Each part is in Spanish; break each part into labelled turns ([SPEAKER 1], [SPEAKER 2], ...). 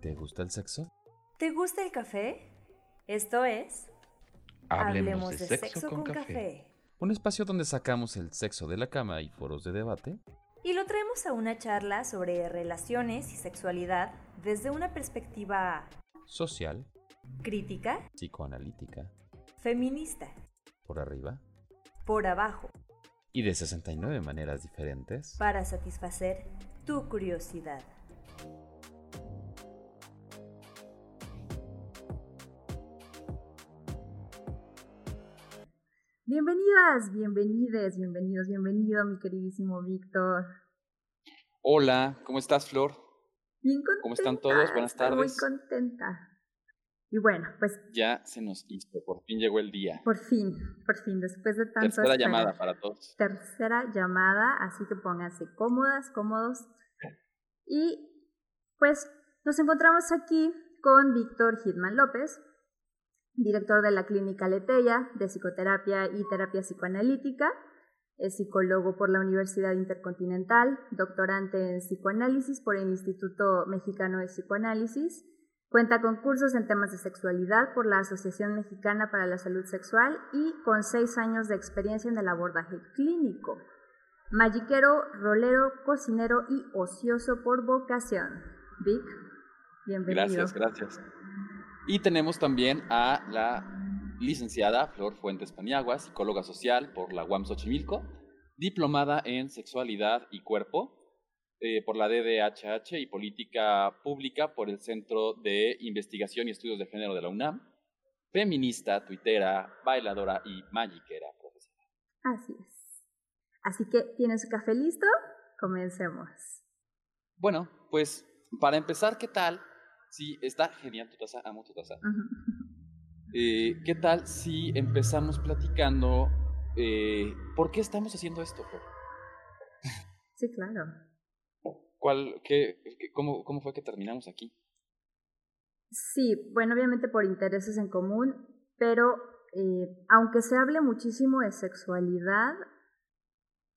[SPEAKER 1] ¿Te gusta el sexo?
[SPEAKER 2] ¿Te gusta el café? Esto es...
[SPEAKER 3] Hablemos, de, sexo, con, café.
[SPEAKER 1] Un espacio donde sacamos el sexo de la cama y foros de debate.
[SPEAKER 2] Y lo traemos a una charla sobre relaciones y sexualidad desde una perspectiva...
[SPEAKER 1] Social.
[SPEAKER 2] Crítica.
[SPEAKER 1] Psicoanalítica.
[SPEAKER 2] Feminista.
[SPEAKER 1] Por arriba.
[SPEAKER 2] Por abajo.
[SPEAKER 1] Y de 69 maneras diferentes.
[SPEAKER 2] Para satisfacer tu curiosidad. Bienvenidas, bienvenides, bienvenidos, bienvenido, mi queridísimo Víctor.
[SPEAKER 3] Hola, ¿cómo estás, Flor?
[SPEAKER 2] Bien contenta.
[SPEAKER 3] ¿Cómo están todos? Buenas tardes.
[SPEAKER 2] Muy contenta. Y bueno, pues.
[SPEAKER 3] Ya se nos hizo, por fin llegó el día.
[SPEAKER 2] Por fin, por fin, después de tanto.
[SPEAKER 3] Tercera llamada para todos.
[SPEAKER 2] Tercera llamada, así que pónganse cómodas, cómodos. Y pues nos encontramos aquí con Víctor Hitman López, director de la Clínica Leteya de Psicoterapia y Terapia Psicoanalítica. Es psicólogo por la Universidad Intercontinental, doctorante en psicoanálisis por el Instituto Mexicano de Psicoanálisis. Cuenta con cursos en temas de sexualidad por la Asociación Mexicana para la Salud Sexual y con seis años de experiencia en el abordaje clínico. Magiquero, rolero, cocinero y ocioso por vocación. Vic, bienvenido.
[SPEAKER 3] Gracias, gracias. Y tenemos también a la licenciada Flor Fuentes Paniagua, psicóloga social por la UAM Xochimilco, diplomada en sexualidad y cuerpo eh, por la DDHH y política pública por el Centro de Investigación y Estudios de Género de la UNAM, feminista, tuitera, bailadora y magiquera profesional.
[SPEAKER 2] Así es. Así que, ¿tiene su café listo? Comencemos.
[SPEAKER 3] Bueno, pues para empezar, ¿qué tal Sí, está genial tu taza, amo tu taza. Eh, ¿Qué tal si empezamos platicando eh, por qué estamos haciendo esto,
[SPEAKER 2] Sí, claro.
[SPEAKER 3] ¿Cuál, qué, cómo, ¿Cómo fue que terminamos aquí?
[SPEAKER 2] Sí, bueno, obviamente por intereses en común, pero eh, aunque se hable muchísimo de sexualidad,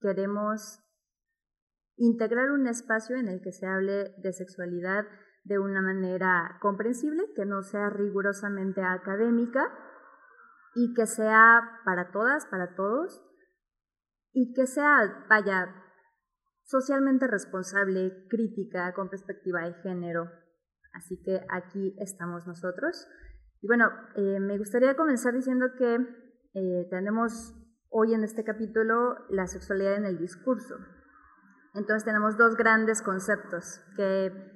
[SPEAKER 2] queremos integrar un espacio en el que se hable de sexualidad de una manera comprensible, que no sea rigurosamente académica y que sea para todas, para todos, y que sea, vaya, socialmente responsable, crítica, con perspectiva de género. Así que aquí estamos nosotros. Y bueno, eh, me gustaría comenzar diciendo que eh, tenemos hoy en este capítulo la sexualidad en el discurso. Entonces tenemos dos grandes conceptos que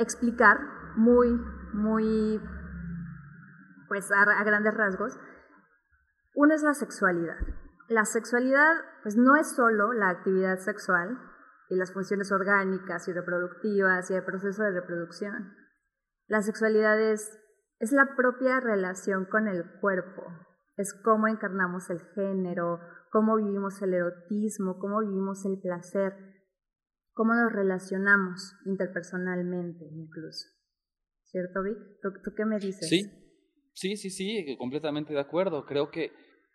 [SPEAKER 2] explicar muy, muy, pues a, grandes rasgos. Uno es la sexualidad. La sexualidad, pues no es solo la actividad sexual y las funciones orgánicas y reproductivas y el proceso de reproducción. La sexualidad es, es la propia relación con el cuerpo, es cómo encarnamos el género, cómo vivimos el erotismo, cómo vivimos el placer, cómo nos relacionamos interpersonalmente incluso. ¿Cierto, Vic? ¿Tú, qué me dices?
[SPEAKER 3] Sí, sí, sí, sí, completamente de acuerdo. Creo que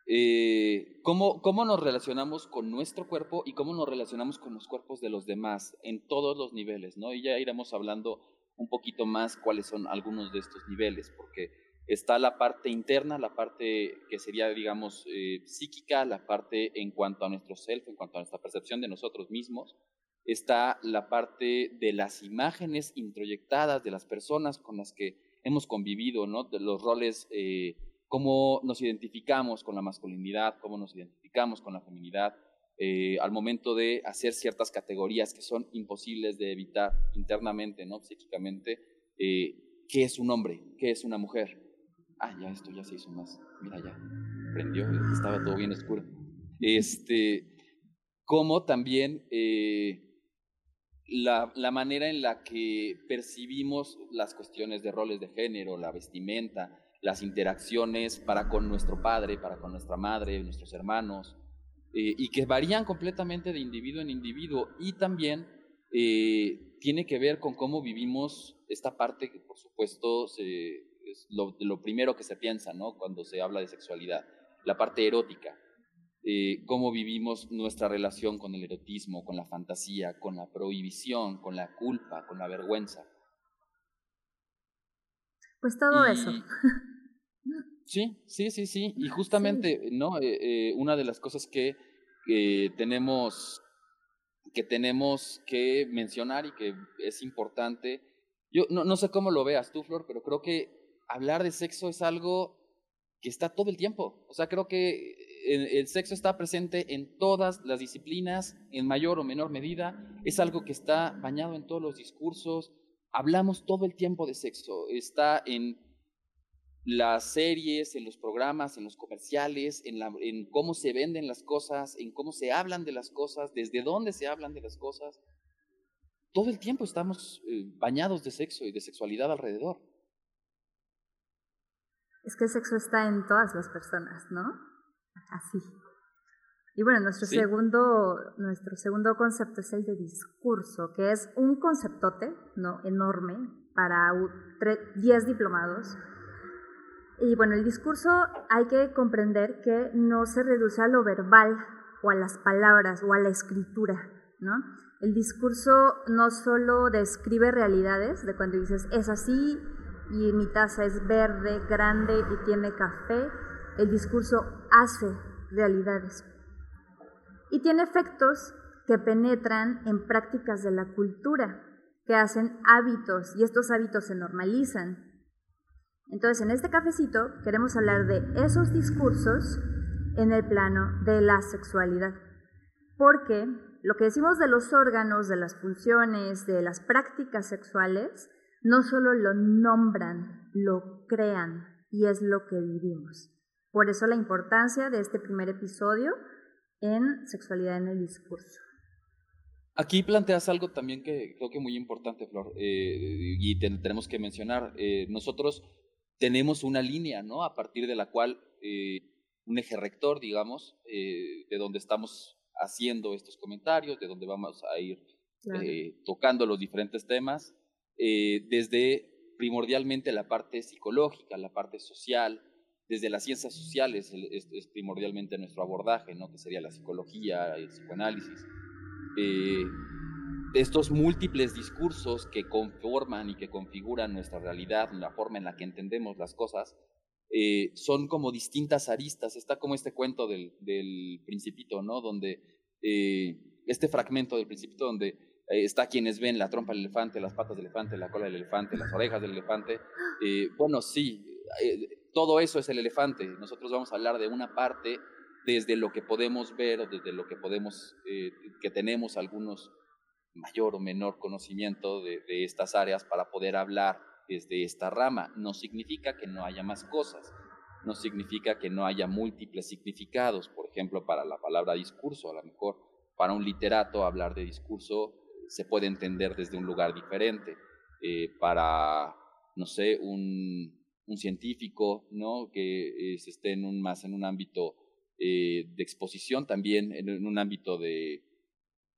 [SPEAKER 3] eh, cómo, cómo nos relacionamos con nuestro cuerpo y cómo nos relacionamos con los cuerpos de los demás en todos los niveles, ¿no? Y ya iremos hablando un poquito más cuáles son algunos de estos niveles, porque está la parte interna, la parte que sería, digamos, eh, psíquica, la parte en cuanto a nuestro self, en cuanto a nuestra percepción de nosotros mismos, está la parte de las imágenes introyectadas de las personas con las que hemos convivido, ¿no? De los roles, eh, cómo nos identificamos con la masculinidad, cómo nos identificamos con la feminidad, eh, al momento de hacer ciertas categorías que son imposibles de evitar internamente, ¿no? Psíquicamente, eh, ¿qué es un hombre? ¿Qué es una mujer? Ah, ya esto ya se hizo más. Mira, ya prendió, estaba todo bien oscuro. Este, como también la, la, manera en la que percibimos las cuestiones de roles de género, la vestimenta, las interacciones para con nuestro padre, para con nuestra madre, nuestros hermanos, eh, y que varían completamente de individuo en individuo y también eh, tiene que ver con cómo vivimos esta parte que por supuesto es lo, lo primero que se piensa ¿no? cuando se habla de sexualidad, la parte erótica. Eh, cómo vivimos nuestra relación con el erotismo, con la fantasía, con la prohibición, con la culpa, con la vergüenza.
[SPEAKER 2] Pues todo eso.
[SPEAKER 3] Sí, sí, sí, sí. Y justamente, ¿no? Eh, eh, una de las cosas que tenemos que tenemos que mencionar y que es importante. Yo no, no sé cómo lo veas tú, Flor, pero creo que hablar de sexo es algo que está todo el tiempo. O sea, creo que el, sexo está presente en todas las disciplinas, en mayor o menor medida. Es algo que está bañado en todos los discursos. Hablamos todo el tiempo de sexo. Está en las series, en los programas, en los comerciales, en, cómo se venden las cosas, en cómo se hablan de las cosas, desde dónde se hablan de las cosas. Todo el tiempo estamos eh, bañados de sexo y de sexualidad alrededor.
[SPEAKER 2] Es que el sexo está en todas las personas, ¿no? Así. Y bueno, nuestro, segundo, nuestro segundo concepto es el de discurso, que es un conceptote ¿no? enorme para 10 diplomados. Y bueno, el discurso hay que comprender que no se reduce a lo verbal o a las palabras o a la escritura, ¿no? El discurso no solo describe realidades, de cuando dices es así y mi taza es verde, grande y tiene café, el discurso hace realidades. Y tiene efectos que penetran en prácticas de la cultura, que hacen hábitos y estos hábitos se normalizan. Entonces, en este cafecito queremos hablar de esos discursos en el plano de la sexualidad. Porque lo que decimos de los órganos, de las funciones, de las prácticas sexuales, no solo lo nombran, lo crean y es lo que vivimos. Por eso la importancia de este primer episodio en sexualidad en el discurso.
[SPEAKER 3] Aquí planteas algo también que creo que muy importante, Flor, eh, y tenemos que mencionar. Eh, nosotros tenemos una línea, ¿no? A partir de la cual eh, un eje rector, digamos, de donde estamos haciendo estos comentarios, de donde vamos a ir tocando los diferentes temas, desde primordialmente la parte psicológica, la parte social, desde las ciencias sociales es, primordialmente nuestro abordaje, ¿no? que sería la psicología, el psicoanálisis. Eh, estos múltiples discursos que conforman y que configuran nuestra realidad, la forma en la que entendemos las cosas, eh, son como distintas aristas. Está como este cuento del, del principito, ¿no? Donde eh, este fragmento del principito donde está quienes ven la trompa del elefante, las patas del elefante, la cola del elefante, las orejas del elefante. bueno, sí, todo eso es el elefante. Nosotros vamos a hablar de una parte desde lo que podemos ver o desde lo que podemos, eh, que tenemos algunos mayor o menor conocimiento de, estas áreas para poder hablar desde esta rama. No significa que no haya más cosas, no significa que no haya múltiples significados, por ejemplo, para la palabra discurso, a lo mejor para un literato hablar de discurso se puede entender desde un lugar diferente, eh, para, no sé, un, un científico, ¿no? Que se esté en un, más en un ámbito eh, de exposición, también en, un ámbito de,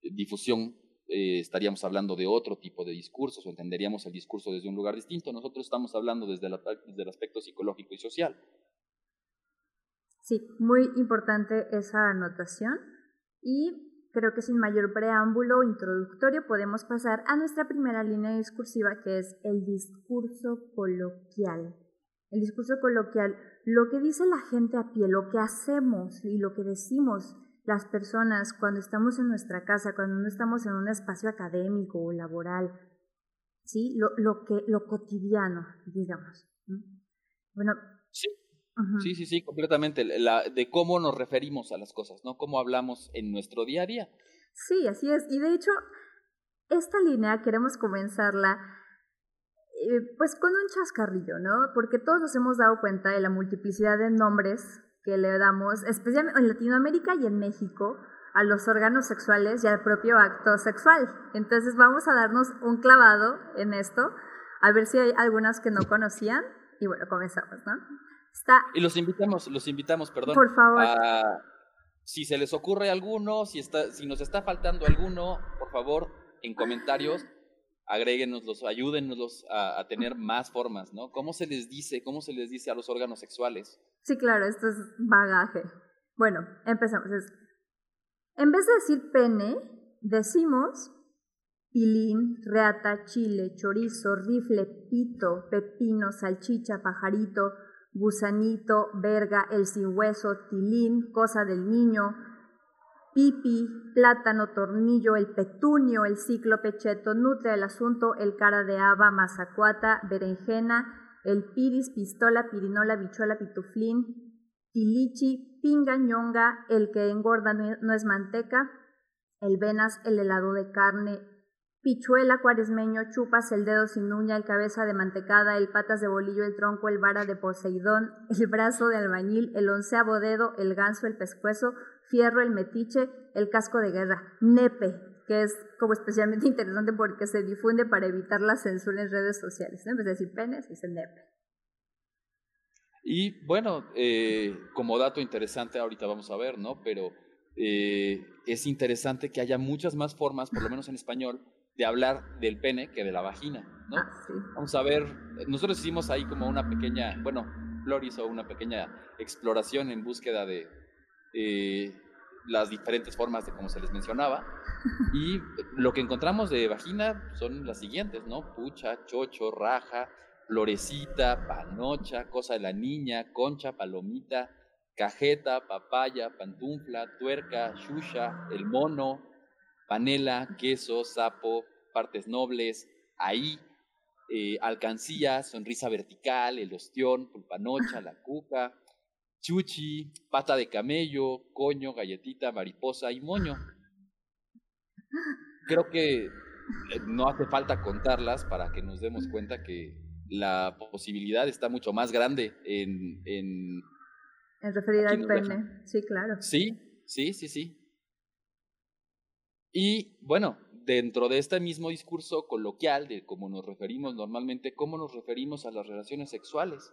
[SPEAKER 3] difusión, eh, estaríamos hablando de otro tipo de discursos o entenderíamos el discurso desde un lugar distinto. Nosotros estamos hablando desde, desde el aspecto psicológico y social.
[SPEAKER 2] Sí, muy importante esa anotación. Y Creo que sin mayor preámbulo introductorio podemos pasar a nuestra primera línea discursiva que es el discurso coloquial el discurso coloquial, lo que dice la gente a pie, lo que hacemos y lo que decimos las personas cuando estamos en nuestra casa, cuando no estamos en un espacio académico o laboral, ¿sí? Lo, lo que, lo cotidiano, digamos. Bueno.
[SPEAKER 3] Sí. sí, sí, sí, completamente. La, de cómo nos referimos a las cosas, ¿no? Cómo hablamos en nuestro día a día.
[SPEAKER 2] Sí, así es. Y de hecho, esta línea queremos comenzarla pues con un chascarrillo, ¿no? Porque todos nos hemos dado cuenta de la multiplicidad de nombres que le damos, especialmente en Latinoamérica y en México, a los órganos sexuales y al propio acto sexual. Entonces vamos a darnos un clavado en esto, a ver si hay algunas que no conocían. Y bueno, comenzamos, ¿no?
[SPEAKER 3] Está... Y los invitamos, los invitamos, perdón.
[SPEAKER 2] Por favor.
[SPEAKER 3] si se les ocurre alguno, si, está, si nos está faltando alguno, por favor, en comentarios agréguenoslos, ayúdennos a, a, tener más formas, ¿no? ¿Cómo se les dice, cómo se les dice a los órganos sexuales?
[SPEAKER 2] Sí, claro, esto es bagaje. Bueno, empezamos. en vez de decir pene, decimos pilín, reata, chile, chorizo, rifle, pito, pepino, salchicha, pajarito, gusanito, verga, el sin hueso, tilín, cosa del niño, pipi, plátano, tornillo, el petunio, el ciclo pecheto, nutre el asunto, el cara de haba, mazacuata, berenjena, el piris, pistola, pirinola, bichuela, pituflín, tilichi, pinga, ñonga, el que engorda no es manteca, el venas, el helado de carne, pichuela, cuaresmeño, chupas, el dedo sin uña, el cabeza de mantecada, el patas de bolillo, el tronco, el vara de Poseidón, el brazo de albañil, el onceavo dedo, el ganso, el pescuezo, fierro, el metiche, el casco de guerra, nepe, que es como especialmente interesante porque se difunde para evitar la censura en redes sociales. En vez de decir penes, dice nepe.
[SPEAKER 3] Y bueno, eh, como dato interesante, ahorita vamos a ver, ¿no? Pero eh, es interesante que haya muchas más formas, por lo menos en español, de hablar del pene que de la vagina, ¿no?
[SPEAKER 2] Ah,
[SPEAKER 3] vamos a ver, nosotros hicimos ahí como una pequeña, bueno, Flor hizo una pequeña exploración en búsqueda de eh, las diferentes formas de como se les mencionaba. Y lo que encontramos de vagina son las siguientes, ¿no? Pucha, chocho, raja, florecita, panocha, cosa de la niña, concha, palomita, cajeta, papaya, pantufla, tuerca, shusha, el mono, panela, queso, sapo, partes nobles, ahí, eh, alcancía, sonrisa vertical, el ostión, pulpanocha, la cuca, chuchi, pata de camello, coño, galletita, mariposa y moño. Creo que eh, no hace falta contarlas para que nos demos cuenta que la posibilidad está mucho más grande en, en
[SPEAKER 2] en referida al pene, sí, claro.
[SPEAKER 3] Sí, sí, sí, sí. Y bueno, dentro de este mismo discurso coloquial de cómo nos referimos normalmente, cómo nos referimos a las relaciones sexuales,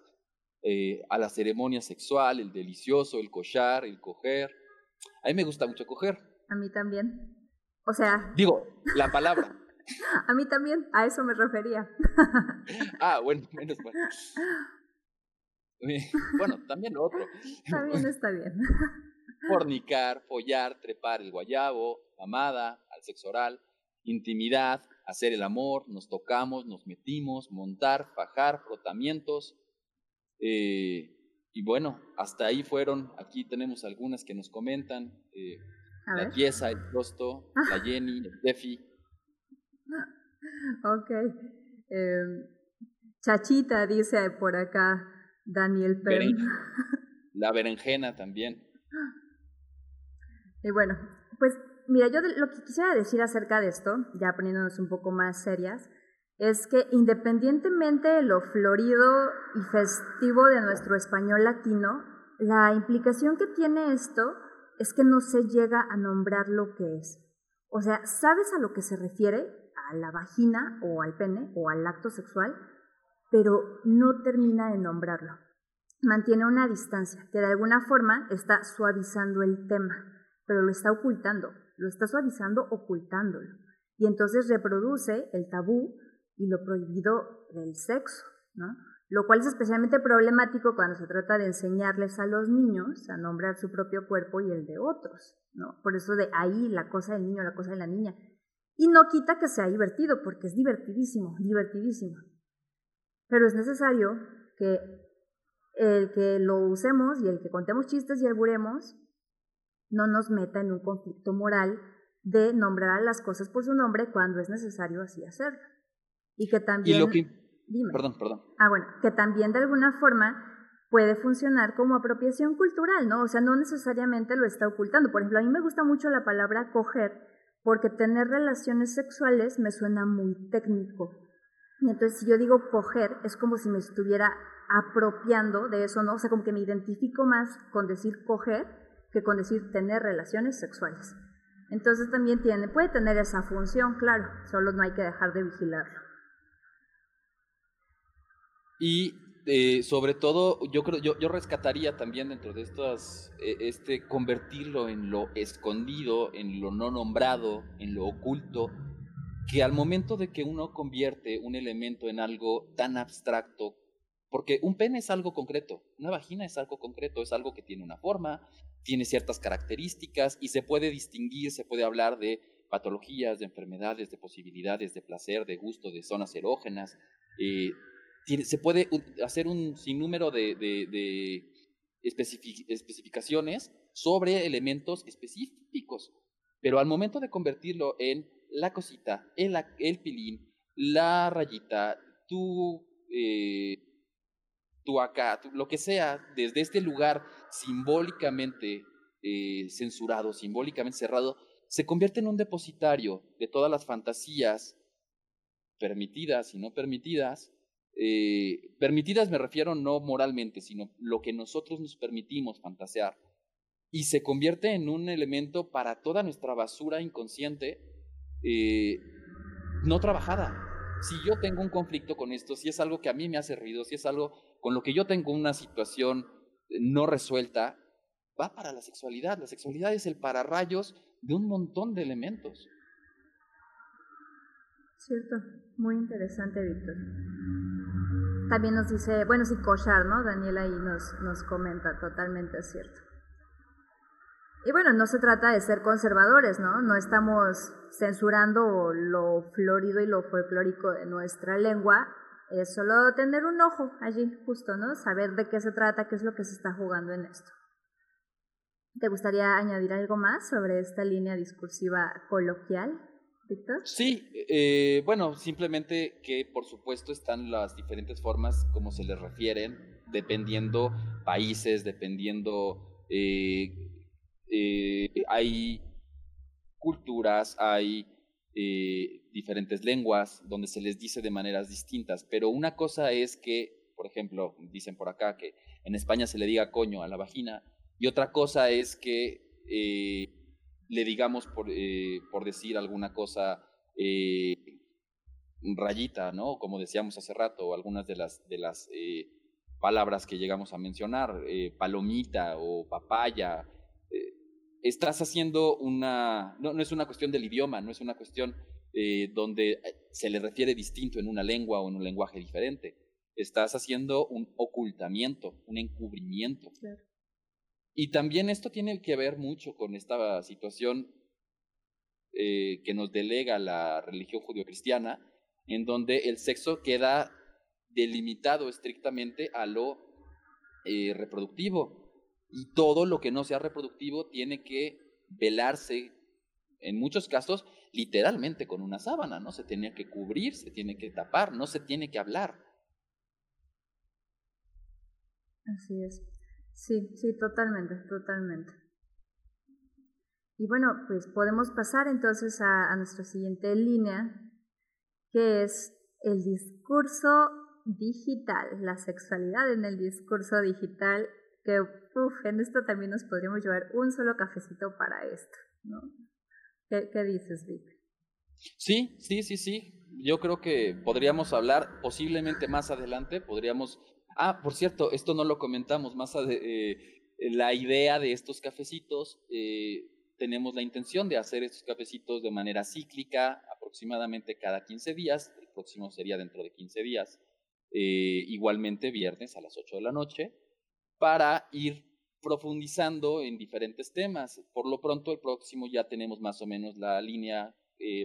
[SPEAKER 3] eh, a la ceremonia sexual, el delicioso, el cochar, el coger. A mí me gusta mucho coger.
[SPEAKER 2] A mí también. O sea.
[SPEAKER 3] Digo, la palabra.
[SPEAKER 2] a mí también, a eso me refería.
[SPEAKER 3] ah, bueno, menos mal. Bueno, también lo otro.
[SPEAKER 2] También está bien.
[SPEAKER 3] Fornicar, follar, trepar el guayabo, amada, al sexo oral, intimidad, hacer el amor, nos tocamos, nos metimos, montar, fajar, frotamientos. Eh, y bueno, hasta ahí fueron. Aquí tenemos algunas que nos comentan. Eh, la pieza, el Prosto, la Jenny, el Defi.
[SPEAKER 2] Ok. Em, Chachita dice por acá, Daniel Penn.
[SPEAKER 3] La berenjena también.
[SPEAKER 2] Y bueno, pues mira, yo lo que quisiera decir acerca de esto, ya poniéndonos un poco más serias, es que independientemente de lo florido y festivo de nuestro español latino, la implicación que tiene esto es que no se llega a nombrar lo que es. O sea, ¿sabes a lo que se refiere? A la vagina o al pene o al acto sexual, pero no termina de nombrarlo. Mantiene una distancia que de alguna forma está suavizando el tema, pero lo está ocultando, lo está suavizando ocultándolo. Y entonces reproduce el tabú y lo prohibido del sexo, ¿no? Lo cual es especialmente problemático cuando se trata de enseñarles a los niños a nombrar su propio cuerpo y el de otros, ¿no? Por eso de ahí la cosa del niño, la cosa de la niña. Y no quita que sea divertido, porque es divertidísimo, divertidísimo. Pero es necesario que el que lo usemos y el que contemos chistes y alburemos no nos meta en un conflicto moral de nombrar a las cosas por su nombre cuando es necesario así hacerlo. Y que también...
[SPEAKER 3] lo que... Dime. Perdón, perdón.
[SPEAKER 2] Ah, bueno, que también de alguna forma puede funcionar como apropiación cultural, ¿no? O sea, no necesariamente lo está ocultando. Por ejemplo, a mí me gusta mucho la palabra coger porque tener relaciones sexuales me suena muy técnico. Y entonces, si yo digo coger, es como si me estuviera apropiando de eso, ¿no? O sea, como que me identifico más con decir coger que con decir tener relaciones sexuales. Entonces también tiene, puede tener esa función, claro, solo no hay que dejar de vigilarlo.
[SPEAKER 3] Y eh, sobre todo, yo creo, yo, yo, rescataría también dentro de estas, eh, este convertirlo en lo escondido, en lo no nombrado, en lo oculto, que al momento de que uno convierte un elemento en algo tan abstracto, porque un pene es algo concreto, una vagina es algo concreto, es algo que tiene una forma, tiene ciertas características y se puede distinguir, se puede hablar de patologías, de enfermedades, de posibilidades, de placer, de gusto, de zonas erógenas. Eh, se puede hacer un sinnúmero de, de, especificaciones sobre elementos específicos, pero al momento de convertirlo en la cosita, el, el pilín, la rayita, tu, eh, acá, lo que sea, desde este lugar simbólicamente eh, censurado, simbólicamente cerrado, se convierte en un depositario de todas las fantasías permitidas y no permitidas. Eh, permitidas me refiero no moralmente, sino lo que nosotros nos permitimos fantasear. Y se convierte en un elemento para toda nuestra basura inconsciente eh, no trabajada. Si yo tengo un conflicto con esto, si es algo que a mí me hace ruido, si es algo con lo que yo tengo una situación no resuelta, va para la sexualidad. La sexualidad es el pararrayos de un montón de elementos.
[SPEAKER 2] Cierto, muy interesante, Víctor. También nos dice, bueno, sí, Koshar, ¿no? Daniela ahí nos, nos comenta, totalmente cierto. Y bueno, no se trata de ser conservadores, ¿no? No estamos censurando lo florido y lo folclórico de nuestra lengua, es solo tener un ojo allí, justo, ¿no? Saber de qué se trata, qué es lo que se está jugando en esto. ¿Te gustaría añadir algo más sobre esta línea discursiva coloquial,
[SPEAKER 3] Sí, eh, bueno, simplemente que por supuesto están las diferentes formas como se les refieren, dependiendo países, dependiendo... Eh, eh, hay culturas, hay diferentes lenguas donde se les dice de maneras distintas, pero una cosa es que, por ejemplo, dicen por acá que en España se le diga coño a la vagina, y otra cosa es que eh, le digamos, por, eh, por, decir alguna cosa, eh, rayita, ¿no? Como decíamos hace rato, algunas de las, de las palabras que llegamos a mencionar, palomita o papaya. estás haciendo una, no, no, es una cuestión del idioma, no es una cuestión donde se le refiere distinto en una lengua o en un lenguaje diferente. Estás haciendo un ocultamiento, un encubrimiento. Claro. Y también esto tiene que ver mucho con esta situación eh, que nos delega la religión judio-cristiana, en donde el sexo queda delimitado estrictamente a lo eh, reproductivo. Y todo lo que no sea reproductivo tiene que velarse, en muchos casos, literalmente con una sábana, ¿no? Se tiene que cubrir, se tiene que tapar, no se tiene que hablar.
[SPEAKER 2] Así es. Sí, sí, totalmente, totalmente. Y bueno, pues podemos pasar entonces a, nuestra siguiente línea, que es el discurso digital, la sexualidad en el discurso digital, que uf, en esto también nos podríamos llevar un solo cafecito para esto, ¿no? ¿Qué, qué dices, Vic?
[SPEAKER 3] Sí, sí, sí, sí. Yo creo que podríamos hablar posiblemente más adelante, podríamos Ah, por cierto, esto no lo comentamos más eh, la idea de estos cafecitos, eh, tenemos la intención de hacer estos cafecitos de manera cíclica, aproximadamente cada 15 días, el próximo sería dentro de 15 días, eh, igualmente viernes a las 8 de la noche, para ir profundizando en diferentes temas. Por lo pronto, el próximo ya tenemos más o menos la línea,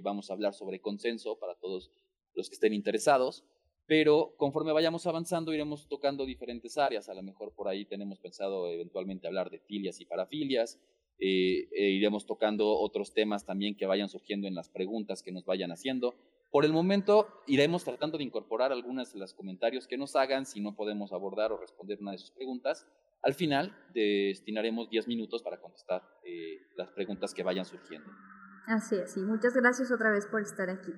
[SPEAKER 3] vamos a hablar sobre consenso para todos los que estén interesados pero conforme vayamos avanzando iremos tocando diferentes áreas. A lo mejor por ahí tenemos pensado eventualmente hablar de filias y parafilias. Eh, e iremos tocando otros temas también que vayan surgiendo en las preguntas que nos vayan haciendo. Por el momento iremos tratando de incorporar algunos de los comentarios que nos hagan si no podemos abordar o responder una de sus preguntas. Al final destinaremos 10 minutos para contestar eh, las preguntas que vayan surgiendo.
[SPEAKER 2] Así es, y muchas gracias otra vez por estar aquí.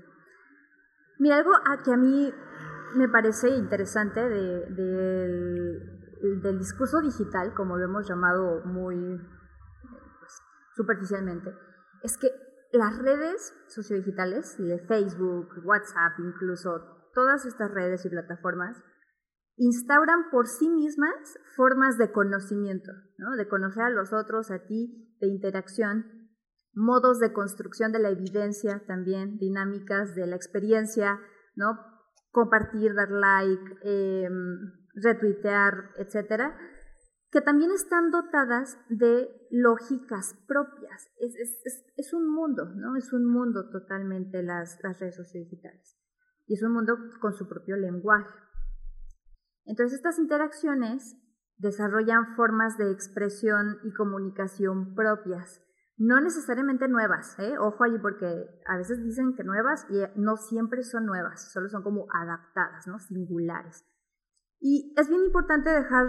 [SPEAKER 2] Mira, algo a que a mí me parece interesante de, del discurso digital, como lo hemos llamado muy pues, superficialmente, es que las redes sociodigitales, Facebook, WhatsApp, incluso todas estas redes y plataformas, instauran por sí mismas formas de conocimiento, ¿no? de conocer a los otros, a ti, de interacción, modos de construcción de la evidencia también, dinámicas de la experiencia, ¿no? Compartir, dar like, eh, retuitear, etcétera, que también están dotadas de lógicas propias. Es, un mundo, ¿no? Es un mundo totalmente las, las redes sociodigitales. Y es un mundo con su propio lenguaje. Entonces estas interacciones desarrollan formas de expresión y comunicación propias, no necesariamente nuevas, ¿eh? ojo allí porque a veces dicen que nuevas y no siempre son nuevas, solo son como adaptadas, ¿no? singulares. Y es bien importante dejar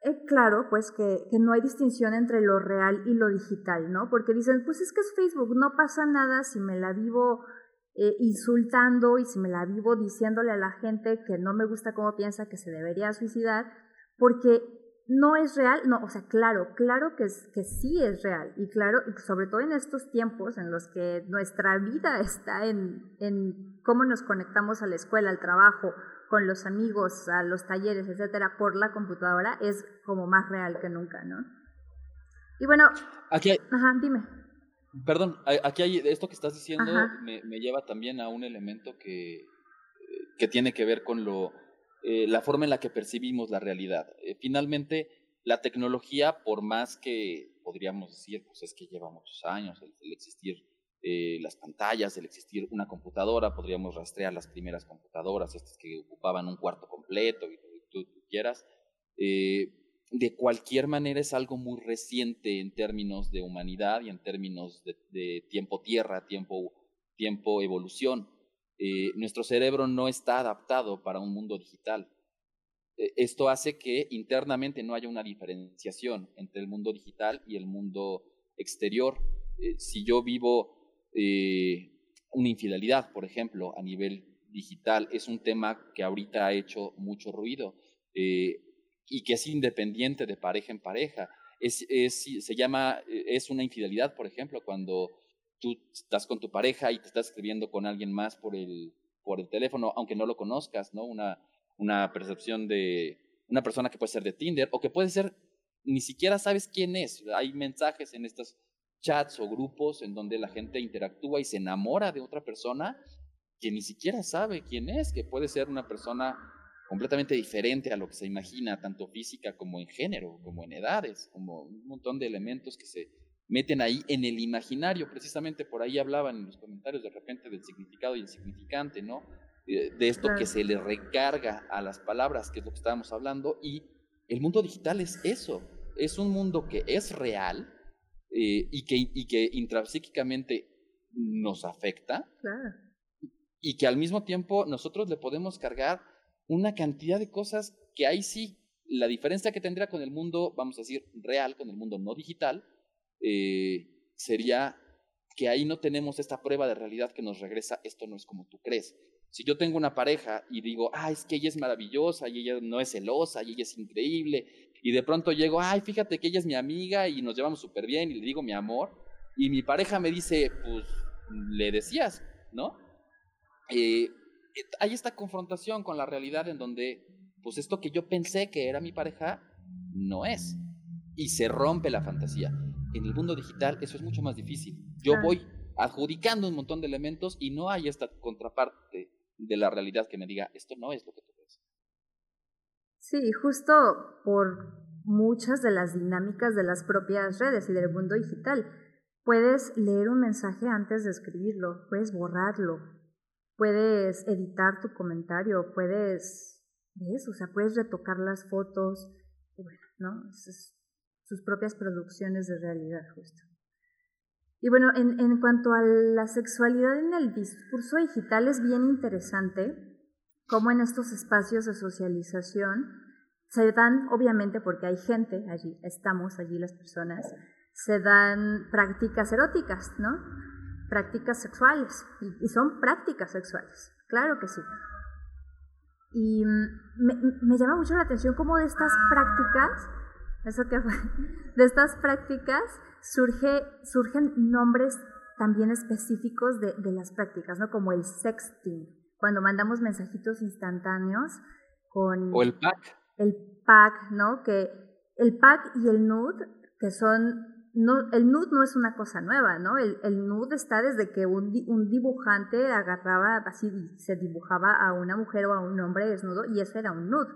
[SPEAKER 2] eh, claro pues que, que, no hay distinción entre lo real y lo digital, ¿no? Porque dicen, pues es que es Facebook, no pasa nada si me la vivo eh, insultando y si me la vivo diciéndole a la gente que no me gusta cómo piensa que se debería suicidar, porque no es real, no, o sea, claro, claro que, es, que sí es real y claro, sobre todo en estos tiempos en los que nuestra vida está en, en cómo nos conectamos a la escuela, al trabajo, con los amigos, a los talleres, etcétera, por la computadora, es como más real que nunca, ¿no? Y bueno,
[SPEAKER 3] aquí
[SPEAKER 2] ajá, dime.
[SPEAKER 3] Perdón, aquí hay, esto que estás diciendo me, me, lleva también a un elemento que, eh, que tiene que ver con lo, eh, la forma en la que percibimos la realidad. Eh, finalmente, la tecnología, por más que podríamos decir, pues es que lleva muchos años el, existir las pantallas, el existir una computadora, podríamos rastrear las primeras computadoras, estas que ocupaban un cuarto completo y lo que tú, quieras de cualquier manera es algo muy reciente en términos de humanidad y en términos de, tiempo-tierra, tiempo, tiempo evolución. Eh, nuestro cerebro no está adaptado para un mundo digital. Eh, esto hace que internamente no haya una diferenciación entre el mundo digital y el mundo exterior. Eh, si yo vivo una infidelidad, por ejemplo, a nivel digital, es un tema que ahorita ha hecho mucho ruido y que es independiente de pareja en pareja. Es, es, se llama, es una infidelidad, por ejemplo, cuando tú estás con tu pareja y te estás escribiendo con alguien más por el, por el teléfono, aunque no lo conozcas, ¿no? Una, una percepción de una persona que puede ser de Tinder o que puede ser, ni siquiera sabes quién es. Hay mensajes en estos chats o grupos en donde la gente interactúa y se enamora de otra persona que ni siquiera sabe quién es, que puede ser una persona completamente diferente a lo que se imagina, tanto física como en género, como en edades, como un montón de elementos que se meten ahí en el imaginario. Precisamente por ahí hablaban en los comentarios de repente del significado y el significante, ¿no? De, esto que se le recarga a las palabras, que es lo que estábamos hablando, y el mundo digital es eso, es un mundo que es real eh, y, que, y que intrapsíquicamente nos afecta y que al mismo tiempo nosotros le podemos cargar una cantidad de cosas que ahí sí, la diferencia que tendría con el mundo, vamos a decir, real, con el mundo no digital, eh, sería que ahí no tenemos esta prueba de realidad que nos regresa, esto no es como tú crees. Si yo tengo una pareja y digo, ah, es que ella es maravillosa y ella no es celosa y ella es increíble, y de pronto llego, ay, fíjate que ella es mi amiga y nos llevamos súper bien y le digo mi amor, y mi pareja me dice, pues le decías, ¿no? Eh, hay esta confrontación con la realidad en donde, pues esto que yo pensé que era mi pareja, no es. Y se rompe la fantasía. En el mundo digital eso es mucho más difícil. Yo voy adjudicando un montón de elementos y no hay esta contraparte de la realidad que me diga, esto no es lo que tú ves.
[SPEAKER 2] Sí, justo por muchas de las dinámicas de las propias redes y del mundo digital. Puedes leer un mensaje antes de escribirlo, puedes borrarlo, puedes editar tu comentario, puedes, ¿ves? O sea, puedes retocar las fotos, y bueno, ¿no? Sus propias producciones de realidad, justo. Y bueno, en, cuanto a la sexualidad en el discurso digital es bien interesante cómo en estos espacios de socialización se dan, obviamente porque hay gente allí, estamos allí las personas, se dan prácticas eróticas, ¿no? prácticas sexuales, y, son prácticas sexuales, claro que sí. Y me, me, llama mucho la atención cómo de estas prácticas, eso que de estas prácticas surge, surgen nombres también específicos de, de las prácticas, ¿no? Como el sexting, cuando mandamos mensajitos instantáneos con...
[SPEAKER 3] O el pack.
[SPEAKER 2] El pack, ¿no? Que el pack y el nude, que son no, el nude no es una cosa nueva, ¿no? El, el nude está desde que un, un, dibujante agarraba así, se dibujaba a una mujer o a un hombre desnudo y eso era un nude.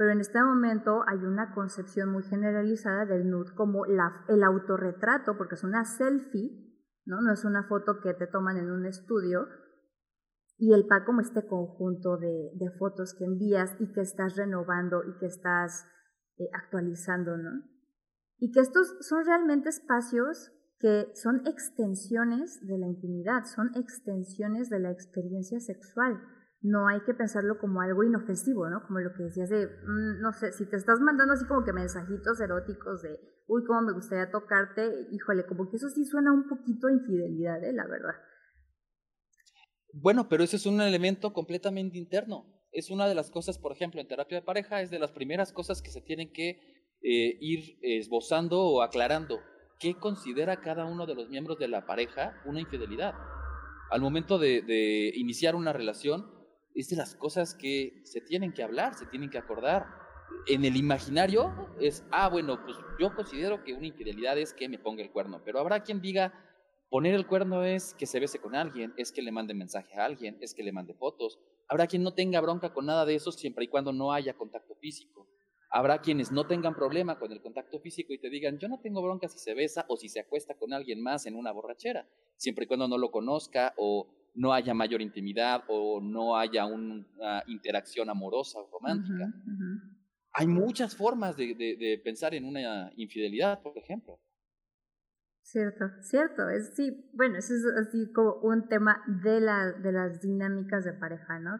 [SPEAKER 2] Pero en este momento hay una concepción muy generalizada del nude como el autorretrato, porque es una selfie, ¿no? No es una foto que te toman en un estudio. Y el pack como este conjunto de, de fotos que envías y que estás renovando y que estás eh, actualizando, ¿no? Y que estos son realmente espacios que son extensiones de la intimidad, son extensiones de la experiencia sexual. No hay que pensarlo como algo inofensivo, ¿no? Como lo que decías de, mm, no sé, si te estás mandando así como que mensajitos eróticos de, uy, cómo me gustaría tocarte, híjole, como que eso sí suena un poquito a infidelidad, ¿eh? La verdad.
[SPEAKER 3] Bueno, pero ese es un elemento completamente interno. Es una de las cosas, por ejemplo, en terapia de pareja, es de las primeras cosas que se tienen que eh, ir esbozando o aclarando qué considera cada uno de los miembros de la pareja una infidelidad. Al momento de, iniciar una relación, es de las cosas que se tienen que hablar, se tienen que acordar. En el imaginario es, ah, bueno, pues yo considero que una infidelidad es que me ponga el cuerno, pero habrá quien diga, poner el cuerno es que se bese con alguien, es que le mande mensaje a alguien, es que le mande fotos. Habrá quien no tenga bronca con nada de eso siempre y cuando no haya contacto físico. Habrá quienes no tengan problema con el contacto físico y te digan, yo no tengo bronca si se besa o si se acuesta con alguien más en una borrachera, siempre y cuando no lo conozca o no haya mayor intimidad o no haya una interacción amorosa o romántica. Hay muchas formas de, pensar en una infidelidad, por ejemplo.
[SPEAKER 2] Cierto, cierto. Es, sí, bueno, eso es así como un tema de, la, de las dinámicas de pareja, ¿no?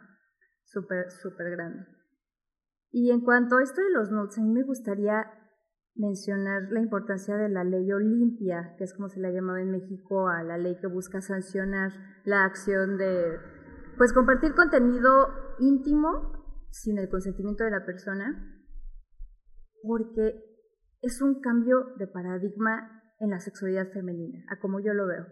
[SPEAKER 2] Súper, súper grande. Y en cuanto a esto de los nudes, a mí me gustaría mencionar la importancia de la ley Olimpia, que es como se le ha llamado en México a la ley que busca sancionar la acción de, pues, compartir contenido íntimo sin el consentimiento de la persona, porque es un cambio de paradigma en la sexualidad femenina, a como yo lo veo.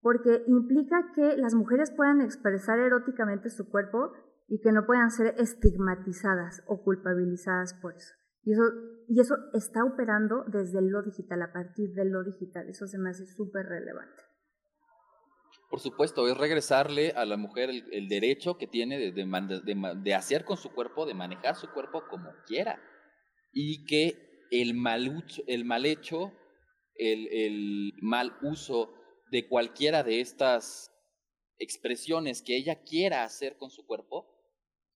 [SPEAKER 2] Porque implica que las mujeres puedan expresar eróticamente su cuerpo y que no puedan ser estigmatizadas o culpabilizadas por eso. Y eso, y eso está operando desde lo digital, a partir de lo digital. Eso se me hace súper relevante.
[SPEAKER 3] Por supuesto, es regresarle a la mujer el, derecho que tiene de, hacer con su cuerpo, de manejar su cuerpo como quiera. Y que el mal, hecho, el mal uso de cualquiera de estas expresiones que ella quiera hacer con su cuerpo,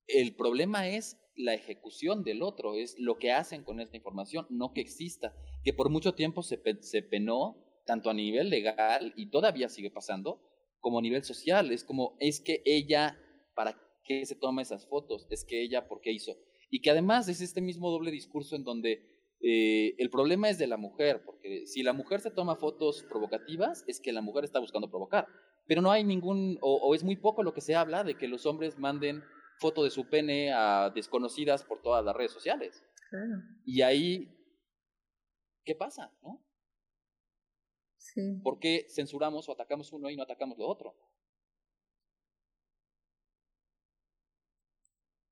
[SPEAKER 3] el problema es la ejecución del otro, es lo que hacen con esta información, no que exista, que por mucho tiempo se, se penó, tanto a nivel legal y todavía sigue pasando, como a nivel social. Es como, es que ella, ¿para qué se toma esas fotos? Es que ella, ¿por qué hizo? Y que además es este mismo doble discurso en donde eh, el problema es de la mujer, porque si la mujer se toma fotos provocativas, es que la mujer está buscando provocar. Pero no hay ningún, o es muy poco lo que se habla de que los hombres manden foto de su pene a desconocidas por todas las redes sociales. Y ahí, ¿qué pasa? ¿No?
[SPEAKER 2] Sí.
[SPEAKER 3] ¿Por qué censuramos o atacamos uno y no atacamos lo otro?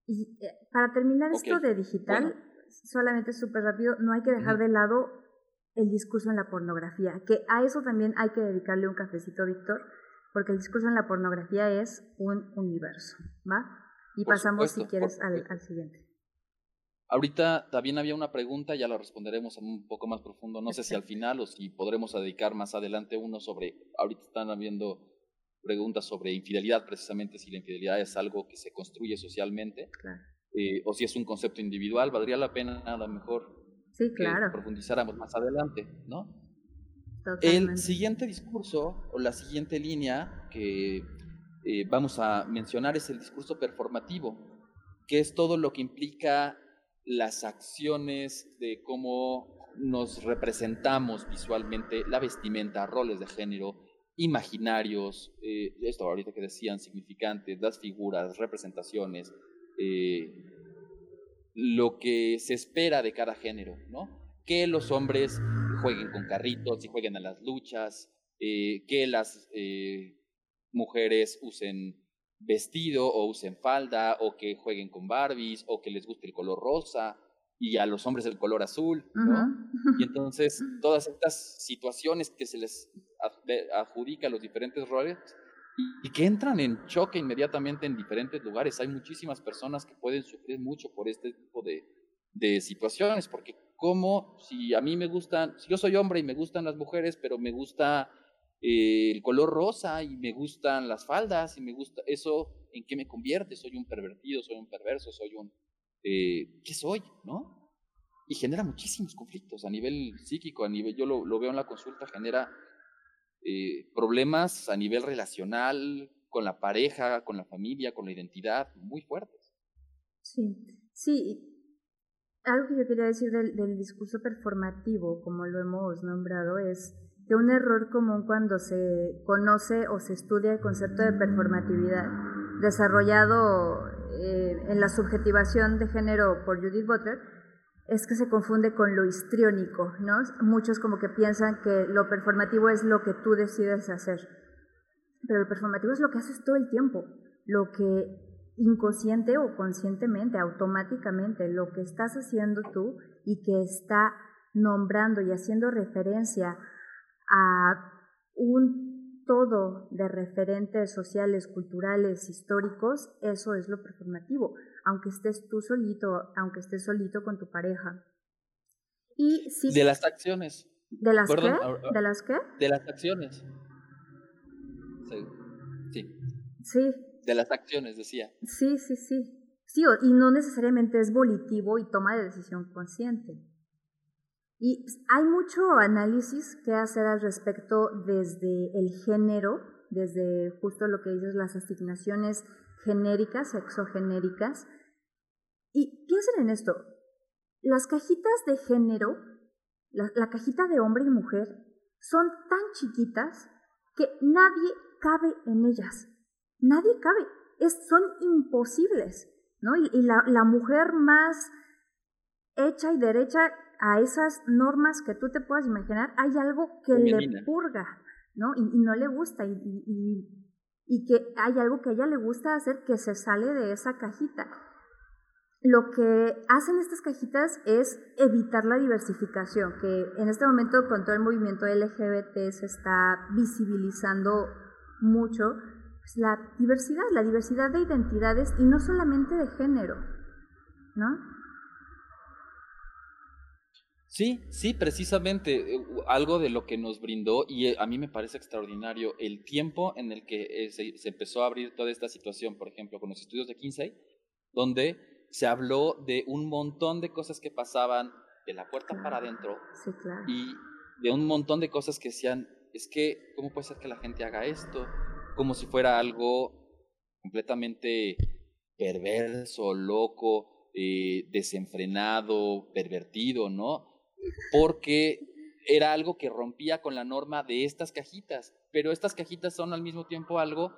[SPEAKER 2] Y eh, para terminar esto de digital, solamente súper rápido, no hay que dejar de lado el discurso en la pornografía, que a eso también hay que dedicarle un cafecito, Víctor, porque el discurso en la pornografía es un universo, ¿va? Y pasamos, si quieres, al, siguiente.
[SPEAKER 3] Ahorita también había una pregunta, ya la responderemos un poco más profundo. No sé si al final o si podremos dedicar más adelante uno sobre. Ahorita están habiendo preguntas sobre infidelidad, precisamente si la infidelidad es algo que se construye socialmente eh, o si es un concepto individual. Valdría la pena a lo mejor
[SPEAKER 2] sí, claro.
[SPEAKER 3] que profundizáramos más adelante, ¿no? El siguiente discurso o la siguiente línea que eh, vamos a mencionar es el discurso performativo, que es todo lo que implica las acciones de cómo nos representamos visualmente, la vestimenta, roles de género, imaginarios, eh, esto ahorita que decían, significantes, las figuras, representaciones, eh, lo que se espera de cada género, ¿no? Que los hombres jueguen con carritos y jueguen a las luchas, que las mujeres usen vestido o usen falda o que jueguen con Barbies o que les guste el color rosa y a los hombres el color azul, ¿no? Y entonces todas estas situaciones que se les adjudica a los diferentes roles y, que entran en choque inmediatamente en diferentes lugares. Hay muchísimas personas que pueden sufrir mucho por este tipo de, de situaciones, porque como si a mí me gustan, si yo soy hombre y me gustan las mujeres, pero me gusta eh, el color rosa y me gustan las faldas y me gusta eso, ¿en qué me convierte? Soy un pervertido, soy un perverso, soy un... Eh, ¿Qué soy? ¿No? Y genera muchísimos conflictos a nivel psíquico, a nivel, yo lo, lo veo en la consulta, genera eh, problemas a nivel relacional, con la pareja, con la familia, con la identidad, muy fuertes.
[SPEAKER 2] Sí, sí. Algo que yo quería decir del, del discurso performativo, como lo hemos nombrado, es que un error común cuando se conoce o se estudia el concepto de performatividad, desarrollado eh, en la subjetivación de género por Judith Butler, es que se confunde con lo histriónico, ¿no? Muchos como que piensan que lo performativo es lo que tú decides hacer, pero el performativo es lo que haces todo el tiempo, lo que inconsciente o conscientemente, automáticamente, lo que estás haciendo tú y que está nombrando y haciendo referencia a un todo de referentes sociales, culturales, históricos, eso es lo performativo, aunque estés tú solito, aunque estés solito con tu pareja.
[SPEAKER 3] Y si, de las acciones.
[SPEAKER 2] ¿De las qué? ¿De las qué?
[SPEAKER 3] De las acciones. Sí.
[SPEAKER 2] Sí.
[SPEAKER 3] De las acciones, decía.
[SPEAKER 2] Sí, sí, sí. Sí, y no necesariamente es volitivo y toma de decisión consciente. Y hay mucho análisis que hacer al respecto desde el género, desde justo lo que dices, las asignaciones genéricas, exogenéricas. Y piensen en esto, las cajitas de género, la, cajita de hombre y mujer, son tan chiquitas que nadie cabe en ellas. Nadie cabe. Es, son imposibles. ¿no? Y, la, mujer más hecha y derecha a esas normas que tú te puedas imaginar, hay algo que le purga, ¿no? Y, no le gusta, y, y, y, que hay algo que a ella le gusta hacer que se sale de esa cajita. Lo que hacen estas cajitas es evitar la diversificación, que en este momento con todo el movimiento LGBT se está visibilizando mucho pues, la diversidad, la diversidad de identidades y no solamente de género, ¿no?
[SPEAKER 3] Sí, sí, precisamente eh, algo de lo que nos brindó y eh, a mí me parece extraordinario el tiempo en el que eh, se, empezó a abrir toda esta situación, por ejemplo, con los estudios de Kinsey, donde se habló de un montón de cosas que pasaban de la puerta para adentro y de un montón de cosas que decían, es que, ¿cómo puede ser que la gente haga esto? Como si fuera algo completamente perverso, loco, desenfrenado, pervertido, ¿no? Porque era algo que rompía con la norma de estas cajitas, pero estas cajitas son al mismo tiempo algo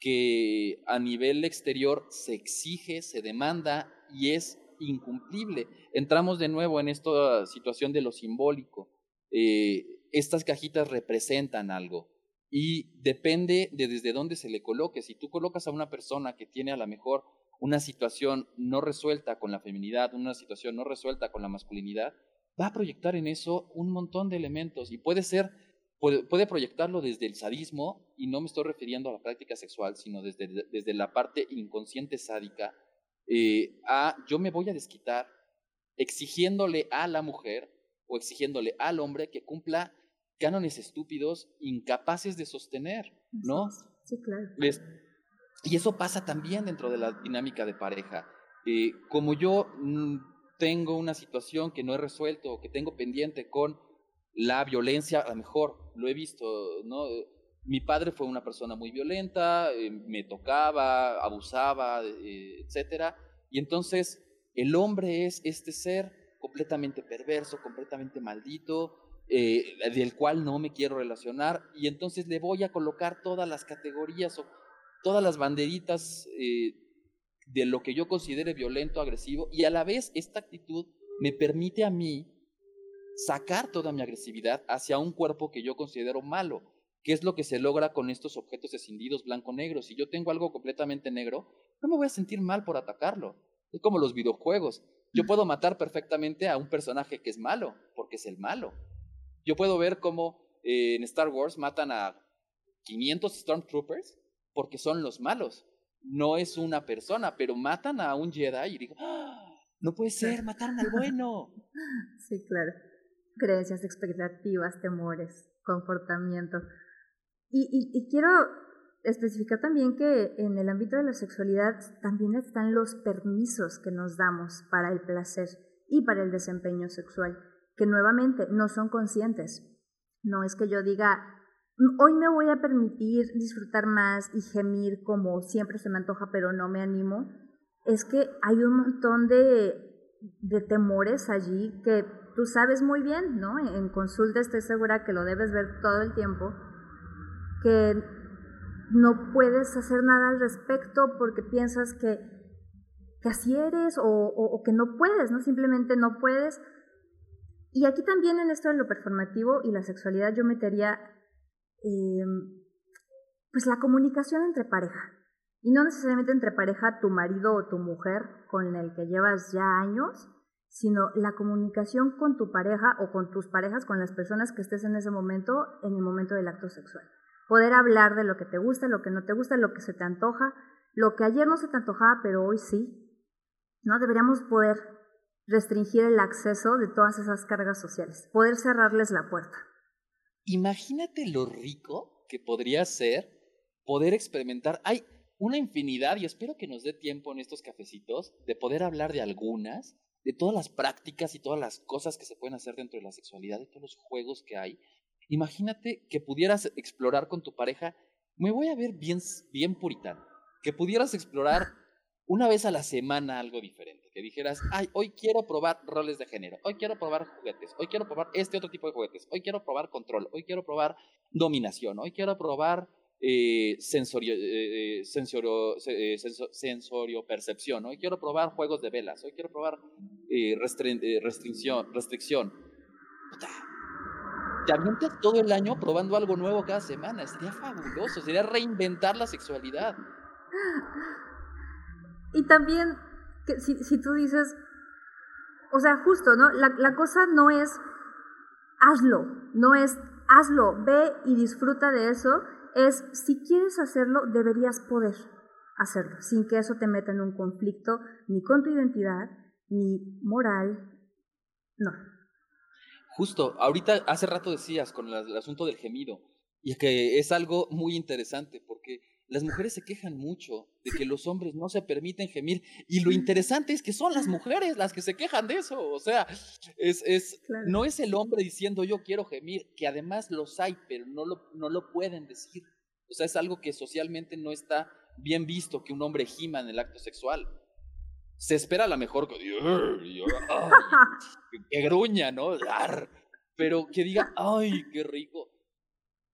[SPEAKER 3] que a nivel exterior se exige, se demanda y es incumplible. Entramos de nuevo en esta situación de lo simbólico. Eh, estas cajitas representan algo y depende de desde dónde se le coloque. Si tú colocas a una persona que tiene a lo mejor una situación no resuelta con la feminidad, una situación no resuelta con la masculinidad, va a proyectar en eso un montón de elementos y puede ser, puede, proyectarlo desde el sadismo, y no me estoy refiriendo a la práctica sexual, sino desde, desde la parte inconsciente sádica, eh, a yo me voy a desquitar exigiéndole a la mujer o exigiéndole al hombre que cumpla cánones estúpidos incapaces de sostener, ¿no?
[SPEAKER 2] Sí, claro.
[SPEAKER 3] y eso pasa también dentro de la dinámica de pareja. Eh, como yo mm, tengo una situación que no he resuelto o que tengo pendiente con la violencia, a lo mejor lo he visto, ¿no? Mi padre fue una persona muy violenta, eh, me tocaba, abusaba, eh, etcétera, y entonces el hombre es este ser completamente perverso, completamente maldito, eh, del cual no me quiero relacionar, y entonces le voy a colocar todas las categorías o todas las banderitas de lo que yo considere violento, agresivo, y a la vez esta actitud me permite a mí sacar toda mi agresividad hacia un cuerpo que yo considero malo, que es lo que se logra con estos objetos escindidos blanco-negro. Si yo tengo algo completamente negro, no me voy a sentir mal por atacarlo. Es como los videojuegos. Yo puedo matar perfectamente a un personaje que es malo, porque es el malo. Yo puedo ver cómo eh, en Star Wars matan a 500 Stormtroopers porque son los malos. No es una persona, pero matan a un Jedi y digo, ¡Ah! no puede ser, mataron al bueno.
[SPEAKER 2] Sí, claro. Creencias, expectativas, temores, comportamiento. Y, y, quiero especificar también que en el ámbito de la sexualidad también están los permisos que nos damos para el placer y para el desempeño sexual, que nuevamente no son conscientes. No es que yo diga, hoy me voy a permitir disfrutar más y gemir como siempre se me antoja, pero no me animo. Es que hay un montón de, temores allí que tú sabes muy bien, ¿no? En consulta estoy segura que lo debes ver todo el tiempo, que no puedes hacer nada al respecto porque piensas que, que así eres o, o, que no puedes, ¿no? Simplemente no puedes. Y aquí también en esto de lo performativo y la sexualidad yo metería em, pues la comunicación entre pareja. Y no necesariamente entre pareja, tu marido o tu mujer con el que llevas ya años, sino la comunicación con tu pareja o con tus parejas, con las personas que estés en ese momento, en el momento del acto sexual. Poder hablar de lo que te gusta, lo que no te gusta, lo que se te antoja, lo que ayer no se te antojaba, pero hoy sí. ¿No? Deberíamos poder restringir el acceso de todas esas cargas sociales, poder cerrarles la puerta.
[SPEAKER 3] Imagínate lo rico que podría ser poder experimentar. Hay una infinidad, y espero que nos dé tiempo en estos cafecitos, de poder hablar de algunas, de todas las prácticas y todas las cosas que se pueden hacer dentro de la sexualidad, de todos los juegos que hay. Imagínate que pudieras explorar con tu pareja, me voy a ver bien, bien puritano, que pudieras explorar una vez a la semana algo diferente, que dijeras, ay, hoy quiero probar roles de género, hoy quiero probar juguetes, hoy quiero probar este otro tipo de juguetes, hoy quiero probar control, hoy quiero probar dominación, hoy quiero probar eh, sensorio, eh, eh, sensorio, percepción, hoy quiero probar juegos de velas, hoy quiero probar restricción, restricción. Te avientas todo el año probando algo nuevo cada semana, sería fabuloso, sería reinventar la sexualidad.
[SPEAKER 2] Y también, si tú dices, o sea, justo, ¿no? La, la cosa no es hazlo, no es hazlo, ve y disfruta de eso, es si quieres hacerlo, deberías poder hacerlo, sin que eso te meta en un conflicto ni con tu identidad, ni moral, no.
[SPEAKER 3] Justo, ahorita hace rato decías con el asunto del gemido, y que es algo muy interesante, porque las mujeres se quejan mucho de que los hombres no se permiten gemir y lo interesante es que son las mujeres las que se quejan de eso, o sea, es, es no es el hombre diciendo yo quiero gemir, que además los hay, pero no lo, no lo pueden decir. O sea, es algo que socialmente no está bien visto que un hombre gima en el acto sexual. Se espera a la mejor que, que gruña, ¿no? Pero que diga, ay, qué rico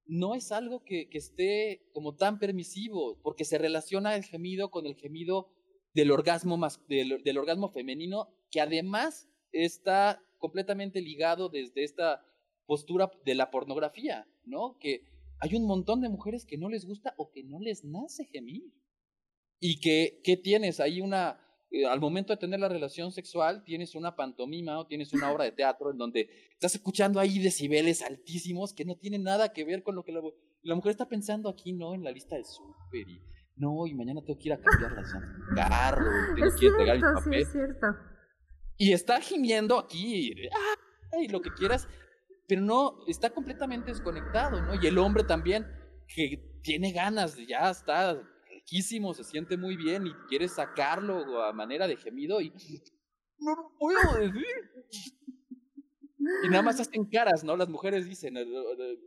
[SPEAKER 3] no es algo que, esté como tan permisivo, porque se relaciona el gemido con el gemido del orgasmo, del, orgasmo femenino, que además está completamente ligado desde esta postura de la pornografía, ¿no? Que hay un montón de mujeres que no les gusta o que no les nace gemir. Y que, ¿qué tienes? Hay una, eh, al momento de tener la relación sexual, tienes una pantomima o tienes una obra de teatro en donde estás escuchando ahí decibeles altísimos que no tienen nada que ver con lo que la, la mujer está pensando aquí, ¿no? En la lista de súper y no, y mañana tengo que ir a cambiar las carro, tengo que entregar
[SPEAKER 2] mi papel. Sí, es cierto.
[SPEAKER 3] Y está gimiendo aquí, y lo que quieras, pero no, está completamente desconectado, ¿no? Y el hombre también, que tiene ganas, ya está se siente muy bien y quiere sacarlo a manera de gemido y no lo puedo decir. Y nada más hacen caras, ¿no? Las mujeres dicen, eh,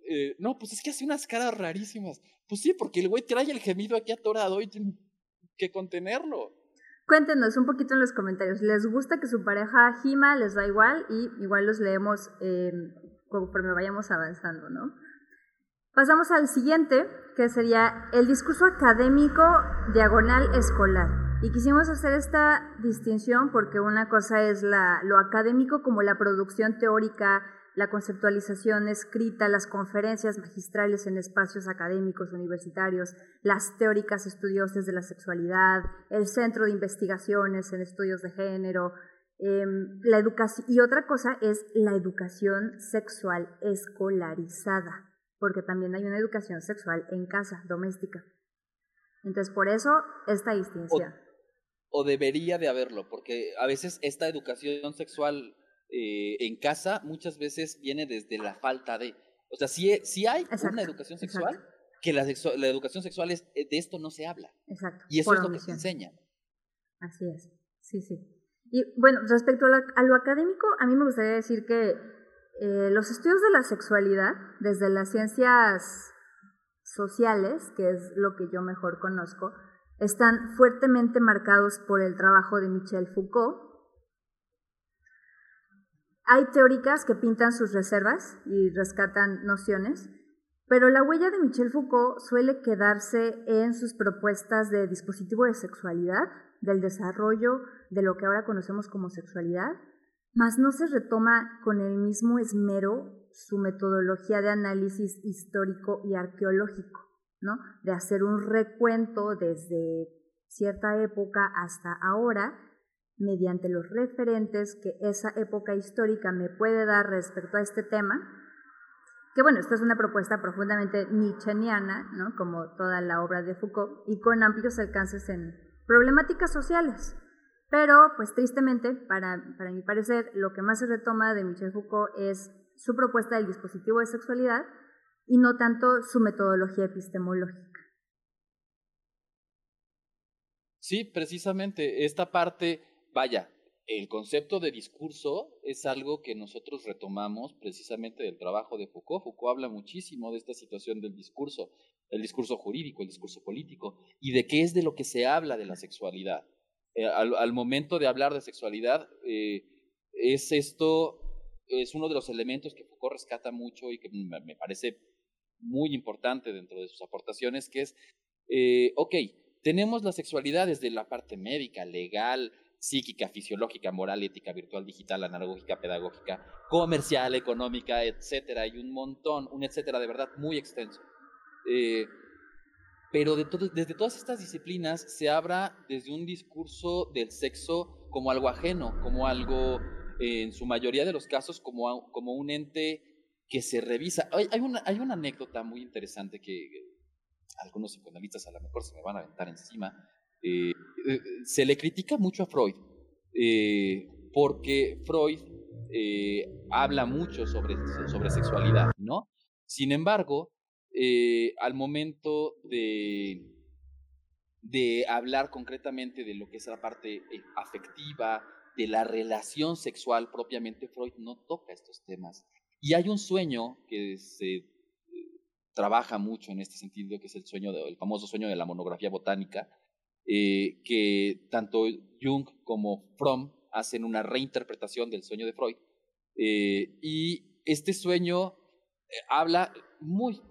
[SPEAKER 3] eh, no, pues es que hace unas caras rarísimas. Pues sí, porque el güey trae el gemido aquí atorado y tiene que contenerlo.
[SPEAKER 2] Cuéntenos un poquito en los comentarios. ¿Les gusta que su pareja gima? ¿Les da igual? Y igual los leemos eh, conforme vayamos avanzando, ¿no? Pasamos al siguiente, que sería el discurso académico diagonal escolar. Y quisimos hacer esta distinción porque una cosa es la, lo académico como la producción teórica, la conceptualización escrita, las conferencias magistrales en espacios académicos universitarios, las teóricas estudiosas de la sexualidad, el centro de investigaciones en estudios de género, em, la educación, y otra cosa es la educación sexual escolarizada porque también hay una educación sexual en casa, doméstica. Entonces, por eso esta distinción.
[SPEAKER 3] O, debería de haberlo, porque a veces esta educación sexual eh, en casa muchas veces viene desde la falta de... O sea, si, si hay una educación sexual, que la, la, educación sexual es, de esto no se habla.
[SPEAKER 2] Exacto.
[SPEAKER 3] Y eso es lo que se enseña.
[SPEAKER 2] Así es, sí, sí. Y bueno, respecto a, lo académico, a mí me gustaría decir que eh, los estudios de la sexualidad, desde las ciencias sociales, que es lo que yo mejor conozco, están fuertemente marcados por el trabajo de Michel Foucault. Hay teóricas que pintan sus reservas y rescatan nociones, pero la huella de Michel Foucault suele quedarse en sus propuestas de dispositivo de sexualidad, del desarrollo de lo que ahora conocemos como sexualidad, mas no se retoma con el mismo esmero su metodología de análisis histórico y arqueológico, ¿no? De hacer un recuento desde cierta época hasta ahora mediante los referentes que esa época histórica me puede dar respecto a este tema, que bueno, esta es una propuesta profundamente nietzscheana, ¿no? como toda la obra de Foucault, y con amplios alcances en problemáticas sociales. Pero, pues tristemente, para, para mi parecer, lo que más se retoma de Michel Foucault es su propuesta del dispositivo de sexualidad y no tanto su metodología epistemológica.
[SPEAKER 3] Sí, precisamente, esta parte, vaya, el concepto de discurso es algo que nosotros retomamos precisamente del trabajo de Foucault. Foucault habla muchísimo de esta situación del discurso, el discurso jurídico, el discurso político, y de qué es de lo que se habla de la sexualidad. Eh, al, momento de hablar de sexualidad, eh, es esto, es uno de los elementos que Foucault rescata mucho y que me, parece muy importante dentro de sus aportaciones, que es, eh, ok, tenemos la sexualidad desde la parte médica, legal, psíquica, fisiológica, moral, ética, virtual, digital, analógica, pedagógica, comercial, económica, etcétera, y un montón, un etcétera de verdad muy extenso. Pero desde todas estas disciplinas se habla desde un discurso del sexo como algo ajeno, como algo, en su mayoría de los casos, como, como un ente que se revisa. Hay, una, hay una anécdota muy interesante que algunos psicoanalistas a lo mejor se me van a aventar encima. Eh, eh, se le critica mucho a Freud, eh, porque Freud habla mucho sobre, sobre sexualidad, ¿no? Sin embargo, eh, al momento de, de hablar concretamente de lo que es la parte eh, afectiva, de la relación sexual propiamente, Freud no toca estos temas. Y hay un sueño que se eh, trabaja mucho en este sentido, que es el sueño, el famoso sueño de la monografía botánica, que tanto Jung como Fromm hacen una reinterpretación del sueño de Freud. y este sueño habla muy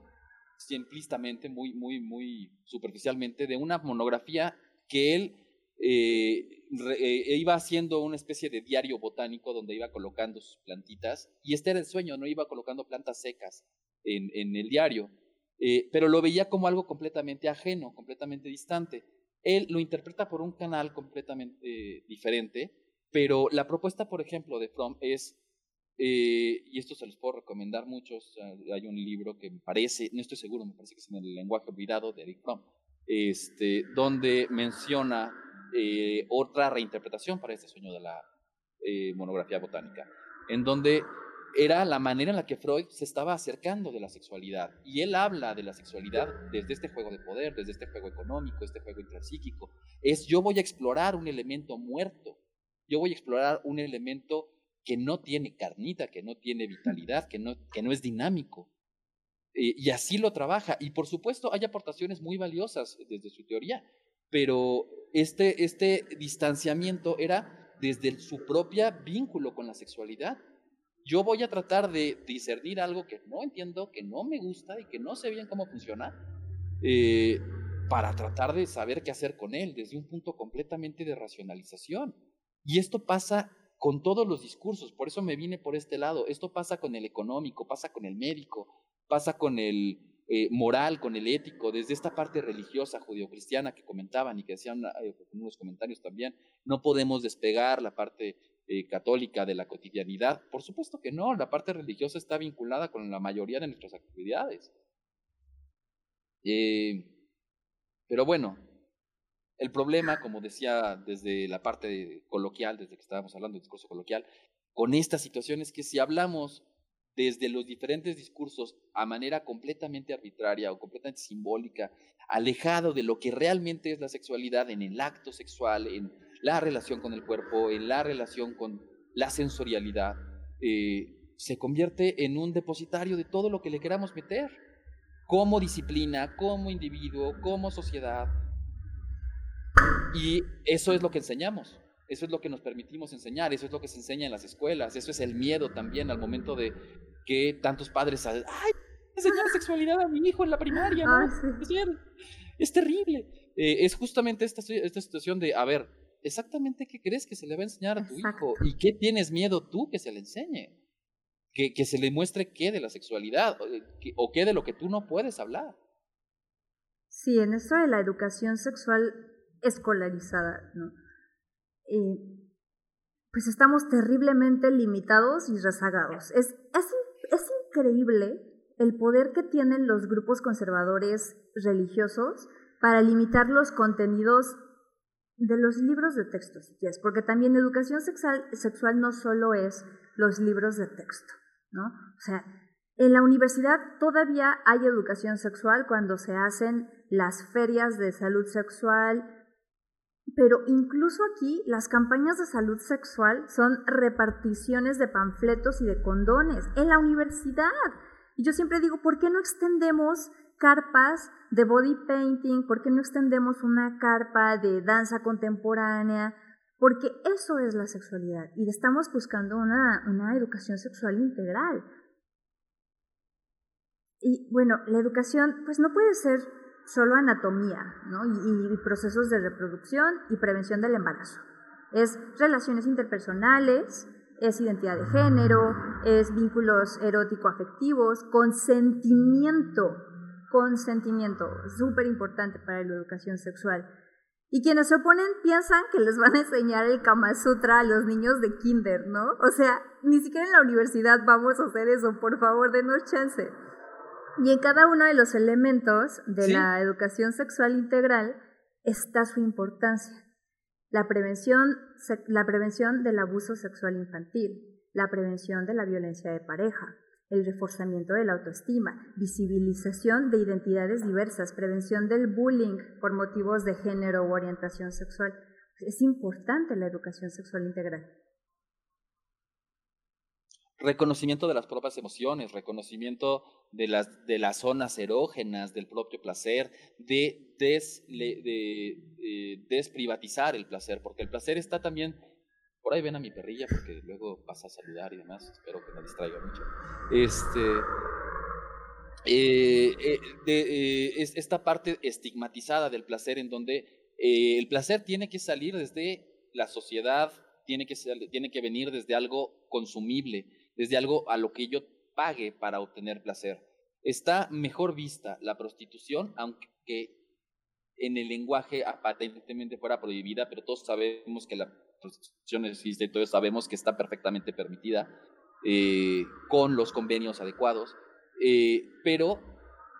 [SPEAKER 3] simplistamente, muy, muy, muy superficialmente, de una monografía que él eh, eh, iba haciendo una especie de diario botánico donde iba colocando sus plantitas, y este era el sueño, no iba colocando plantas secas en, en el diario, eh, pero lo veía como algo completamente ajeno, completamente distante. Él lo interpreta por un canal completamente diferente, pero la propuesta, por ejemplo, de Fromm es eh, y esto se los puedo recomendar muchos. Hay un libro que me parece, no estoy seguro, me parece que es en el lenguaje olvidado de Eric Fromm, este, donde menciona eh, otra reinterpretación para este sueño de la eh, monografía botánica, en donde era la manera en la que Freud se estaba acercando de la sexualidad. Y él habla de la sexualidad desde este juego de poder, desde este juego económico, este juego intrapsíquico. Es yo voy a explorar un elemento muerto, yo voy a explorar un elemento que no tiene carnita, que no tiene vitalidad, que no, que no es dinámico. Eh, y así lo trabaja. Y por supuesto hay aportaciones muy valiosas desde su teoría, pero este, este distanciamiento era desde su propio vínculo con la sexualidad. Yo voy a tratar de discernir algo que no entiendo, que no me gusta y que no sé bien cómo funciona, eh, para tratar de saber qué hacer con él desde un punto completamente de racionalización. Y esto pasa con todos los discursos, por eso me vine por este lado. Esto pasa con el económico, pasa con el médico, pasa con el eh, moral, con el ético, desde esta parte religiosa judio-cristiana que comentaban y que hacían eh, en unos comentarios también. No podemos despegar la parte eh, católica de la cotidianidad. Por supuesto que no, la parte religiosa está vinculada con la mayoría de nuestras actividades. Pero bueno, el problema, como decía desde la parte coloquial, desde que estábamos hablando del discurso coloquial, con esta situación es que si hablamos desde los diferentes discursos a manera completamente arbitraria o completamente simbólica, alejado de lo que realmente es la sexualidad en el acto sexual, en la relación con el cuerpo, en la relación con la sensorialidad, eh, se convierte en un depositario de todo lo que le queramos meter, como disciplina, como individuo, como sociedad. Y eso es lo que enseñamos. Eso es lo que nos permitimos enseñar, eso es lo que se enseña en las escuelas, eso es el miedo también al momento de que tantos padres, ay, enseñar sexualidad a mi hijo en la primaria, ¿no? es, terrible. Eh, es justamente esta, esta situación de, a ver, exactamente qué crees que se le va a enseñar a tu hijo y qué tienes miedo tú que se le enseñe, que, que se le muestre qué de la sexualidad o, o qué de lo que tú no puedes hablar.
[SPEAKER 2] Sí, en esto de la educación sexual escolarizada, ¿no? Eh, pues estamos terriblemente limitados y rezagados. Es, es, es increíble el poder que tienen los grupos conservadores religiosos para limitar los contenidos de los libros de texto, si porque también educación sexual, sexual no solo es los libros de texto, ¿no? O sea, en la universidad todavía hay educación sexual cuando se hacen las ferias de salud sexual, pero incluso aquí las campañas de salud sexual son reparticiones de panfletos y de condones en la universidad. Y yo siempre digo, ¿por qué no extendemos carpas de body painting? ¿Por qué no extendemos una carpa de danza contemporánea? Porque eso es la sexualidad y estamos buscando una, una educación sexual integral. Y bueno, la educación pues no puede ser solo anatomía ¿no? y, procesos de reproducción y prevención del embarazo. Es relaciones interpersonales, es identidad de género, es vínculos erótico-afectivos, consentimiento, consentimiento, súper importante para la educación sexual. Y quienes se oponen piensan que les van a enseñar el Kama Sutra a los niños de kinder, ¿no? O sea, ni siquiera en la universidad vamos a hacer eso, por favor, denos chance. Y en cada uno de los elementos de la educación sexual integral está su importancia. La prevención, la prevención del abuso sexual infantil, la prevención de la violencia de pareja, el reforzamiento de la autoestima, visibilización de identidades diversas, prevención del bullying por motivos de género u orientación sexual. Es importante la educación sexual integral
[SPEAKER 3] reconocimiento de las propias emociones, reconocimiento de las, de las zonas erógenas del propio placer, de, eh, desprivatizar el placer, porque el placer está también, por ahí ven a mi perrilla, porque luego pasa a saludar y demás, espero que no distraiga mucho. Este, eh, eh, de, esta parte estigmatizada del placer en donde el placer tiene que salir desde la sociedad, tiene que, tiene que venir desde algo consumible, desde algo a lo que yo pague para obtener placer. Está mejor vista la prostitución, aunque en el lenguaje aparentemente fuera prohibida, pero todos sabemos que la prostitución existe, todos sabemos que está perfectamente permitida eh, con los convenios adecuados, eh, pero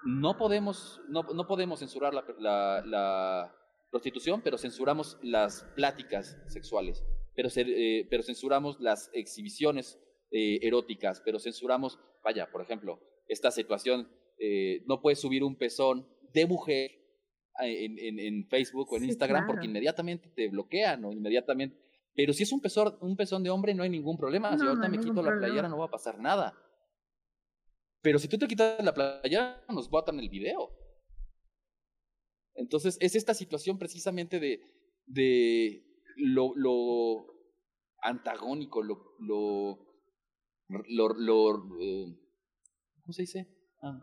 [SPEAKER 3] no podemos, no, no podemos censurar la, prostitución, pero censuramos las pláticas sexuales, pero, eh, pero censuramos las exhibiciones eh, eróticas, pero censuramos, vaya, por ejemplo, esta situación, eh, no puedes subir un pezón de mujer en, en, en Facebook o en Instagram porque inmediatamente te bloquean o inmediatamente... Pero si es un pezón, un pezón de hombre no hay ningún problema, si ahorita me quito la playera no va a pasar nada. Pero si tú te quitas la playera nos botan el video. Entonces es esta situación precisamente de, de lo, lo antagónico, lo, lo lo, lo eh, ¿cómo se dice? Ah.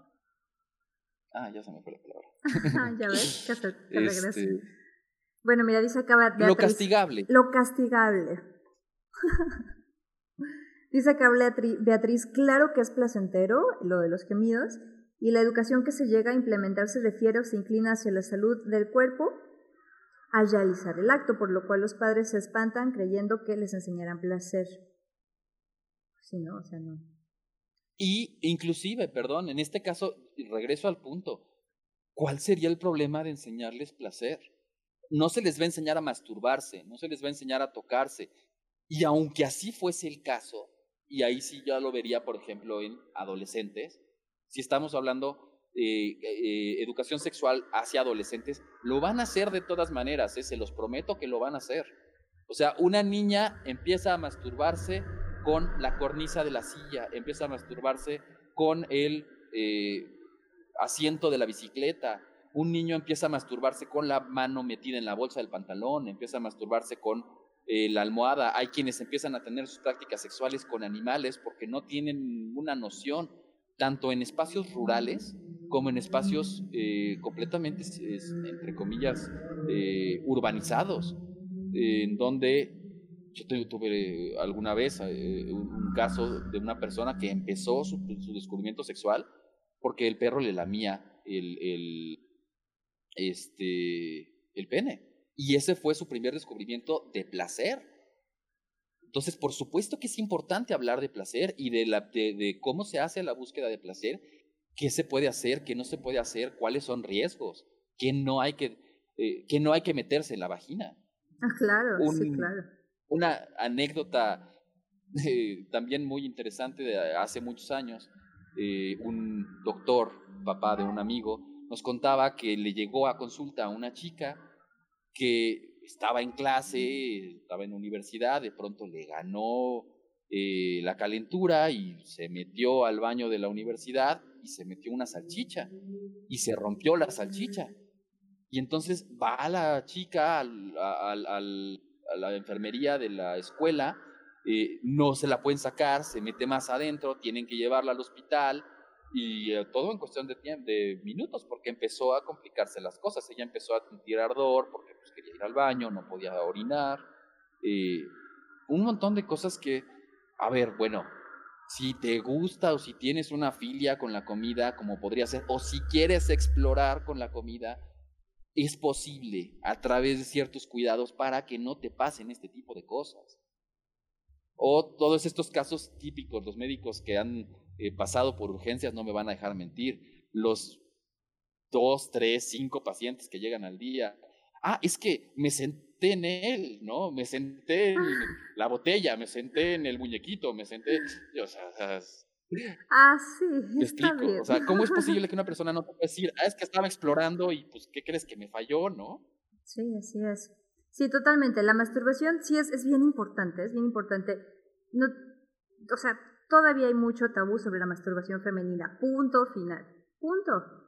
[SPEAKER 3] ah. ya se me fue la palabra.
[SPEAKER 2] ya ves, que se, este, Bueno, mira, dice acá Beatriz,
[SPEAKER 3] Lo castigable.
[SPEAKER 2] Lo castigable. dice acá Beatriz, claro que es placentero lo de los gemidos, y la educación que se llega a implementar se refiere o se inclina hacia la salud del cuerpo al realizar el acto, por lo cual los padres se espantan creyendo que les enseñarán placer.
[SPEAKER 3] Y inclusive, perdón, en este caso, regreso al punto, ¿cuál sería el problema de enseñarles placer? No se les va a enseñar a masturbarse, no se les va a enseñar a tocarse. Y aunque así fuese el caso, y ahí sí ya lo vería, por ejemplo, en adolescentes, si estamos hablando de eh, educación sexual hacia adolescentes, lo van a hacer de todas maneras, ¿eh? se los prometo que lo van a hacer. O sea, una niña empieza a masturbarse con la cornisa de la silla, empieza a masturbarse con el eh, asiento de la bicicleta. Un niño empieza a masturbarse con la mano metida en la bolsa del pantalón, empieza a masturbarse con eh, la almohada. Hay quienes empiezan a tener sus prácticas sexuales con animales porque no tienen ninguna noción, tanto en espacios rurales como en espacios eh, completamente, entre comillas, urbanizados, en donde yo tuve alguna vez un caso de una persona que empezó su descubrimiento sexual porque el perro le lamía el, el, este, el pene. Y ese fue su primer descubrimiento de placer. Entonces, por supuesto que es importante hablar de placer y de, la, de, cómo se hace la búsqueda de placer, qué se puede hacer, qué no se puede hacer, cuáles son riesgos, qué no hay que, eh, no hay que meterse en la vagina.
[SPEAKER 2] Ah, claro, sí, claro.
[SPEAKER 3] Una anécdota eh, también muy interesante de hace muchos años eh, un doctor, papá de un amigo, nos contaba que le llegó a consulta a una chica que estaba en clase, estaba en universidad, de pronto le ganó eh, la calentura y se metió al baño de la universidad y se metió una salchicha y se rompió la salchicha. Y entonces va la chica al, a la enfermería de la escuela eh, no se la pueden sacar, se mete más adentro, tienen que llevarla al hospital y eh, todo en cuestión de, de minutos porque empezó a complicarse las cosas. Ella empezó a sentir ardor porque pues, quería ir al baño, no podía orinar. Eh, un montón de cosas que, a ver, bueno, si te gusta o si tienes una filia con la comida, como podría ser, o si quieres explorar con la comida, es posible a través de ciertos cuidados para que no te pasen este tipo de cosas. O todos estos casos típicos, los médicos que han eh, pasado por urgencias no me van a dejar mentir. Los dos, tres, cinco pacientes que llegan al día. Ah, es que me senté en él, ¿no? Me senté en la botella, me senté en el muñequito, me senté. O sea,
[SPEAKER 2] ah, sí.
[SPEAKER 3] Te explico. O sea, ¿cómo es posible que una persona no pueda decir, ah, es que estaba explorando y pues, ¿qué crees que me falló, no?
[SPEAKER 2] Sí, así es. Sí, totalmente. La masturbación sí es, es bien importante, es bien importante. No, o sea, todavía hay mucho tabú sobre la masturbación femenina. Punto final. Punto.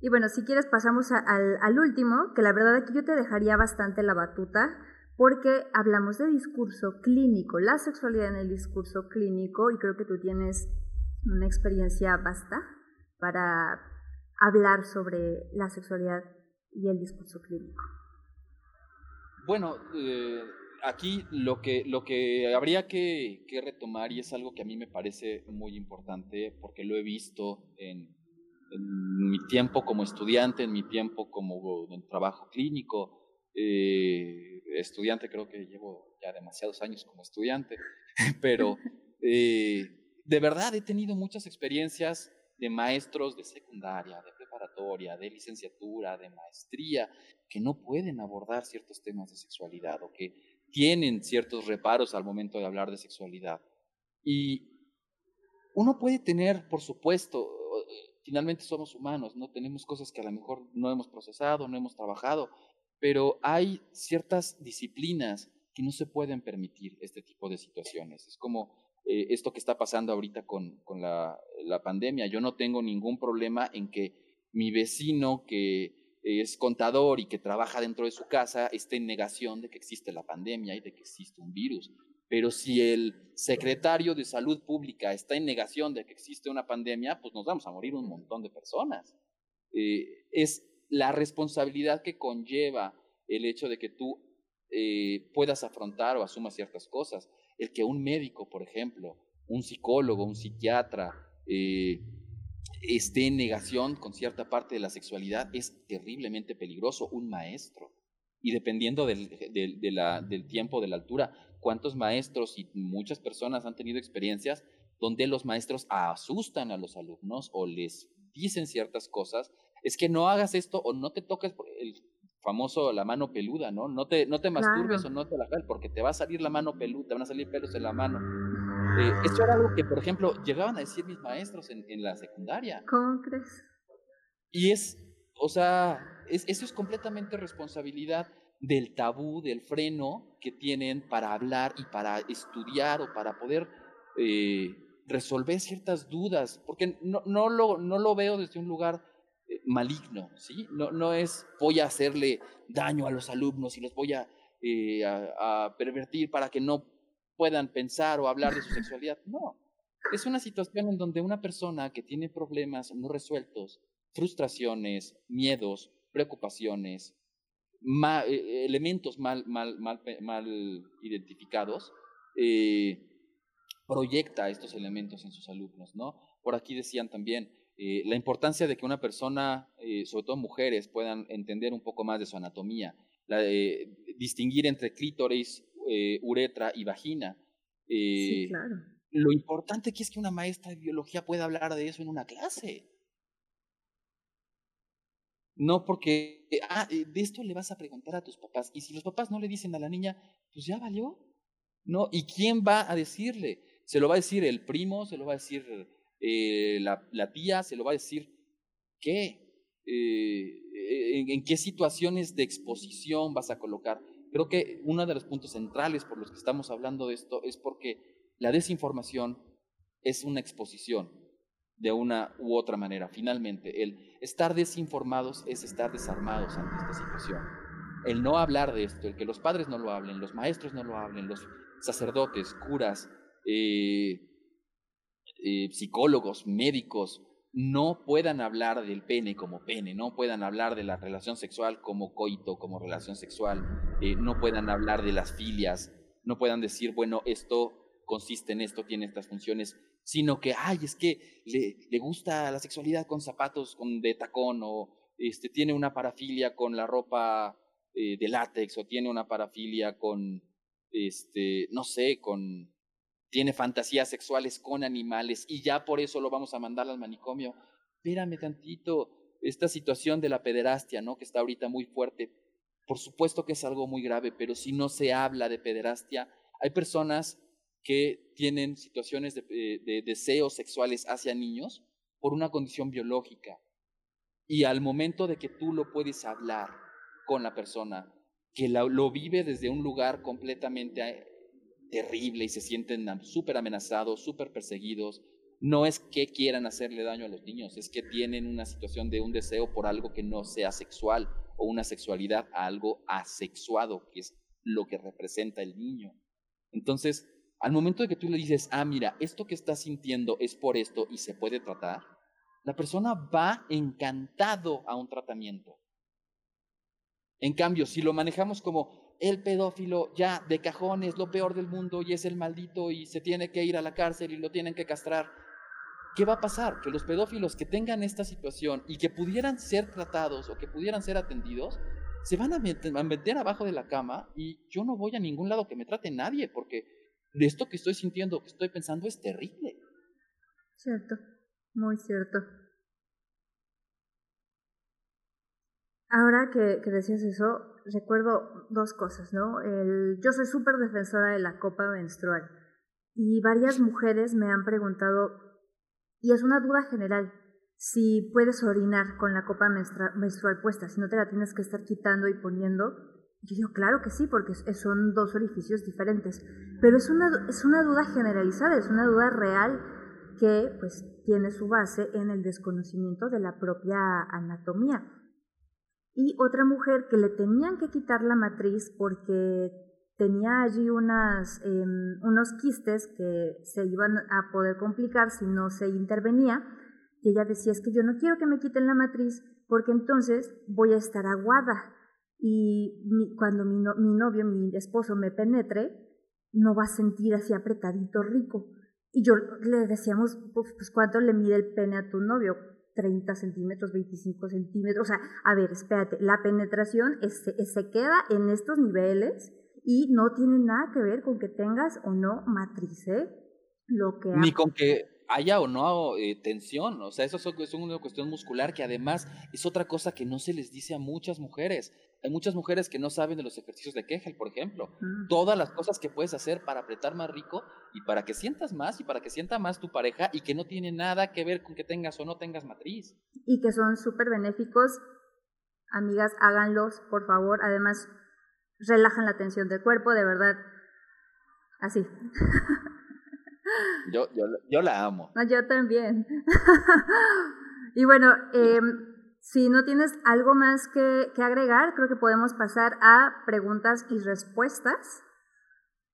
[SPEAKER 2] Y bueno, si quieres pasamos al, al último, que la verdad aquí yo te dejaría bastante la batuta, porque hablamos de discurso clínico, la sexualidad en el discurso clínico, y creo que tú tienes una experiencia vasta para hablar sobre la sexualidad y el discurso clínico.
[SPEAKER 3] Bueno, eh, aquí lo que, lo que habría que, retomar, y es algo que a mí me parece muy importante, porque lo he visto en, mi tiempo como estudiante, en mi tiempo como en trabajo clínico, eh, estudiante, creo que llevo ya demasiados años como estudiante, pero eh, de verdad he tenido muchas experiencias de maestros de secundaria, de preparatoria, de licenciatura, de maestría, que no pueden abordar ciertos temas de sexualidad o que tienen ciertos reparos al momento de hablar de sexualidad. Y uno puede tener, por supuesto, finalmente somos humanos, no tenemos cosas que a lo mejor no hemos procesado, no hemos trabajado, pero hay ciertas disciplinas que no se pueden permitir este tipo de situaciones. Es como eh, esto que está pasando ahorita con, con la, la pandemia. Yo no tengo ningún problema en que mi vecino que es contador y que trabaja dentro de su casa esté en negación de que existe la pandemia y de que existe un virus. Pero si el secretario de salud pública está en negación de que existe una pandemia, pues nos vamos a morir un montón de personas. Eh, es la responsabilidad que conlleva el hecho de que tú eh, puedas afrontar o asumas ciertas cosas. El que un médico, por ejemplo, un psicólogo, un psiquiatra, eh, esté en negación con cierta parte de la sexualidad es terriblemente peligroso. Un maestro. Y dependiendo del, del tiempo, de la altura, cuántos maestros y muchas personas han tenido experiencias donde los maestros asustan a los alumnos o les dicen ciertas cosas es que no hagas esto o no te toques el famoso la mano peluda, ¿no? No te, no te masturbes o no te la jales porque te va a salir la mano peluda, te van a salir pelos en la mano. Eh, esto era algo que, por ejemplo, llegaban a decir mis maestros en, en la secundaria.
[SPEAKER 2] ¿Cómo crees?
[SPEAKER 3] Y es, o sea, es, eso es completamente responsabilidad del tabú, del freno que tienen para hablar y para estudiar o para poder eh, resolver ciertas dudas, porque no, no, lo, no lo veo desde un lugar maligno, ¿sí? No, no es voy a hacerle daño a los alumnos y los voy a, eh, a, pervertir para que no puedan pensar o hablar de su sexualidad. No, es una situación en donde una persona que tiene problemas no resueltos, frustraciones, miedos, preocupaciones, elementos mal, mal, mal, mal identificados, eh, proyecta estos elementos en sus alumnos, ¿no? Por aquí decían también eh, la importancia de que una persona, eh, sobre todo mujeres, puedan entender un poco más de su anatomía, la, distinguir entre clítoris, uretra y vagina.
[SPEAKER 2] sí, claro.
[SPEAKER 3] Lo importante que es que una maestra de biología pueda hablar de eso en una clase. No porque, ah, de esto le vas a preguntar a tus papás. Y si los papás no le dicen a la niña, pues ya valió. ¿No? ¿Y quién va a decirle? Se lo va a decir el primo, se lo va a decir eh, la, tía, se lo va a decir qué, eh, en, en, qué situaciones de exposición vas a colocar. Creo que uno de los puntos centrales por los que estamos hablando de esto es porque la desinformación es una exposición de una u otra manera. Finalmente, el estar desinformados es estar desarmados ante esta situación. El no hablar de esto, el que los padres no lo hablen, los maestros no lo hablen, los sacerdotes, curas, eh, eh, psicólogos, médicos, no puedan hablar del pene como pene, no puedan hablar de la relación sexual como coito, como relación sexual, eh, no puedan hablar de las filias, no puedan decir, bueno, esto consiste en esto, tiene estas funciones, sino que, ay, es que le, le gusta la sexualidad con zapatos con, de tacón o este, tiene una parafilia con la ropa de látex o tiene una parafilia con, este, no sé, con tiene fantasías sexuales con animales y ya por eso lo vamos a mandar al manicomio. Espérame tantito, esta situación de la pederastia, ¿no? Que está ahorita muy fuerte. Por supuesto que es algo muy grave, pero si no se habla de pederastia, hay personas que tienen situaciones de, eh, deseos sexuales hacia niños por una condición biológica. Y al momento de que tú lo puedes hablar con la persona, que lo vive desde un lugar completamente terrible y se sienten súper amenazados, súper perseguidos. No es que quieran hacerle daño a los niños, es que tienen una situación de un deseo por algo que no sea sexual o una sexualidad a algo asexuado, que es lo que representa el niño. Entonces, al momento de que tú le dices, ah, mira, esto que estás sintiendo es por esto y se puede tratar, la persona va encantado a un tratamiento. En cambio, si lo manejamos como, el pedófilo ya de cajón es lo peor del mundo y es el maldito y se tiene que ir a la cárcel y lo tienen que castrar. ¿Qué va a pasar? Que los pedófilos que tengan esta situación y que pudieran ser tratados o que pudieran ser atendidos, se van a meter, abajo de la cama y yo no voy a ningún lado que me trate nadie porque de esto que estoy sintiendo, que estoy pensando es terrible.
[SPEAKER 2] Cierto, muy cierto. Ahora que decías eso, recuerdo dos cosas, ¿no? Yo soy súper defensora de la copa menstrual y varias mujeres me han preguntado, y es una duda general, si puedes orinar con la copa menstrual puesta, si no te la tienes que estar quitando y poniendo. Yo digo, claro que sí, porque son dos orificios diferentes, pero es una, es una duda generalizada, es una duda real que pues tiene su base en el desconocimiento de la propia anatomía y otra mujer que le tenían que quitar la matriz porque tenía allí unas, em, unos quistes que se iban a poder complicar si no se intervenía. Y ella decía, es que yo no quiero que me quiten la matriz porque entonces voy a estar aguada y cuando mi, mi novio, mi esposo me penetre, no va a sentir así apretadito rico. Y yo le decíamos, pues, pues ¿cuánto le mide el pene a tu novio? 30 centímetros, 25 centímetros. O sea, a ver, espérate, la penetración se queda en estos niveles y no tiene nada que ver con que tengas o no matriz, ¿eh?
[SPEAKER 3] Lo que Ni con que haya o no eh, tensión. O sea, eso es una cuestión muscular que además es otra cosa que no se les dice a muchas mujeres. Hay muchas mujeres que no saben de los ejercicios de Kegel, por ejemplo. Mm. Todas las cosas que puedes hacer para apretar más rico y para que sientas más y para que sienta más tu pareja y que no tiene nada que ver con que tengas o no tengas matriz.
[SPEAKER 2] Y que son súper benéficos. Amigas, háganlos, por favor. Además, relajan la tensión del cuerpo, de verdad. Así.
[SPEAKER 3] Yo, yo, yo la amo.
[SPEAKER 2] yo también. y bueno, eh, si no tienes algo más que, que, agregar, creo que podemos pasar a preguntas y respuestas.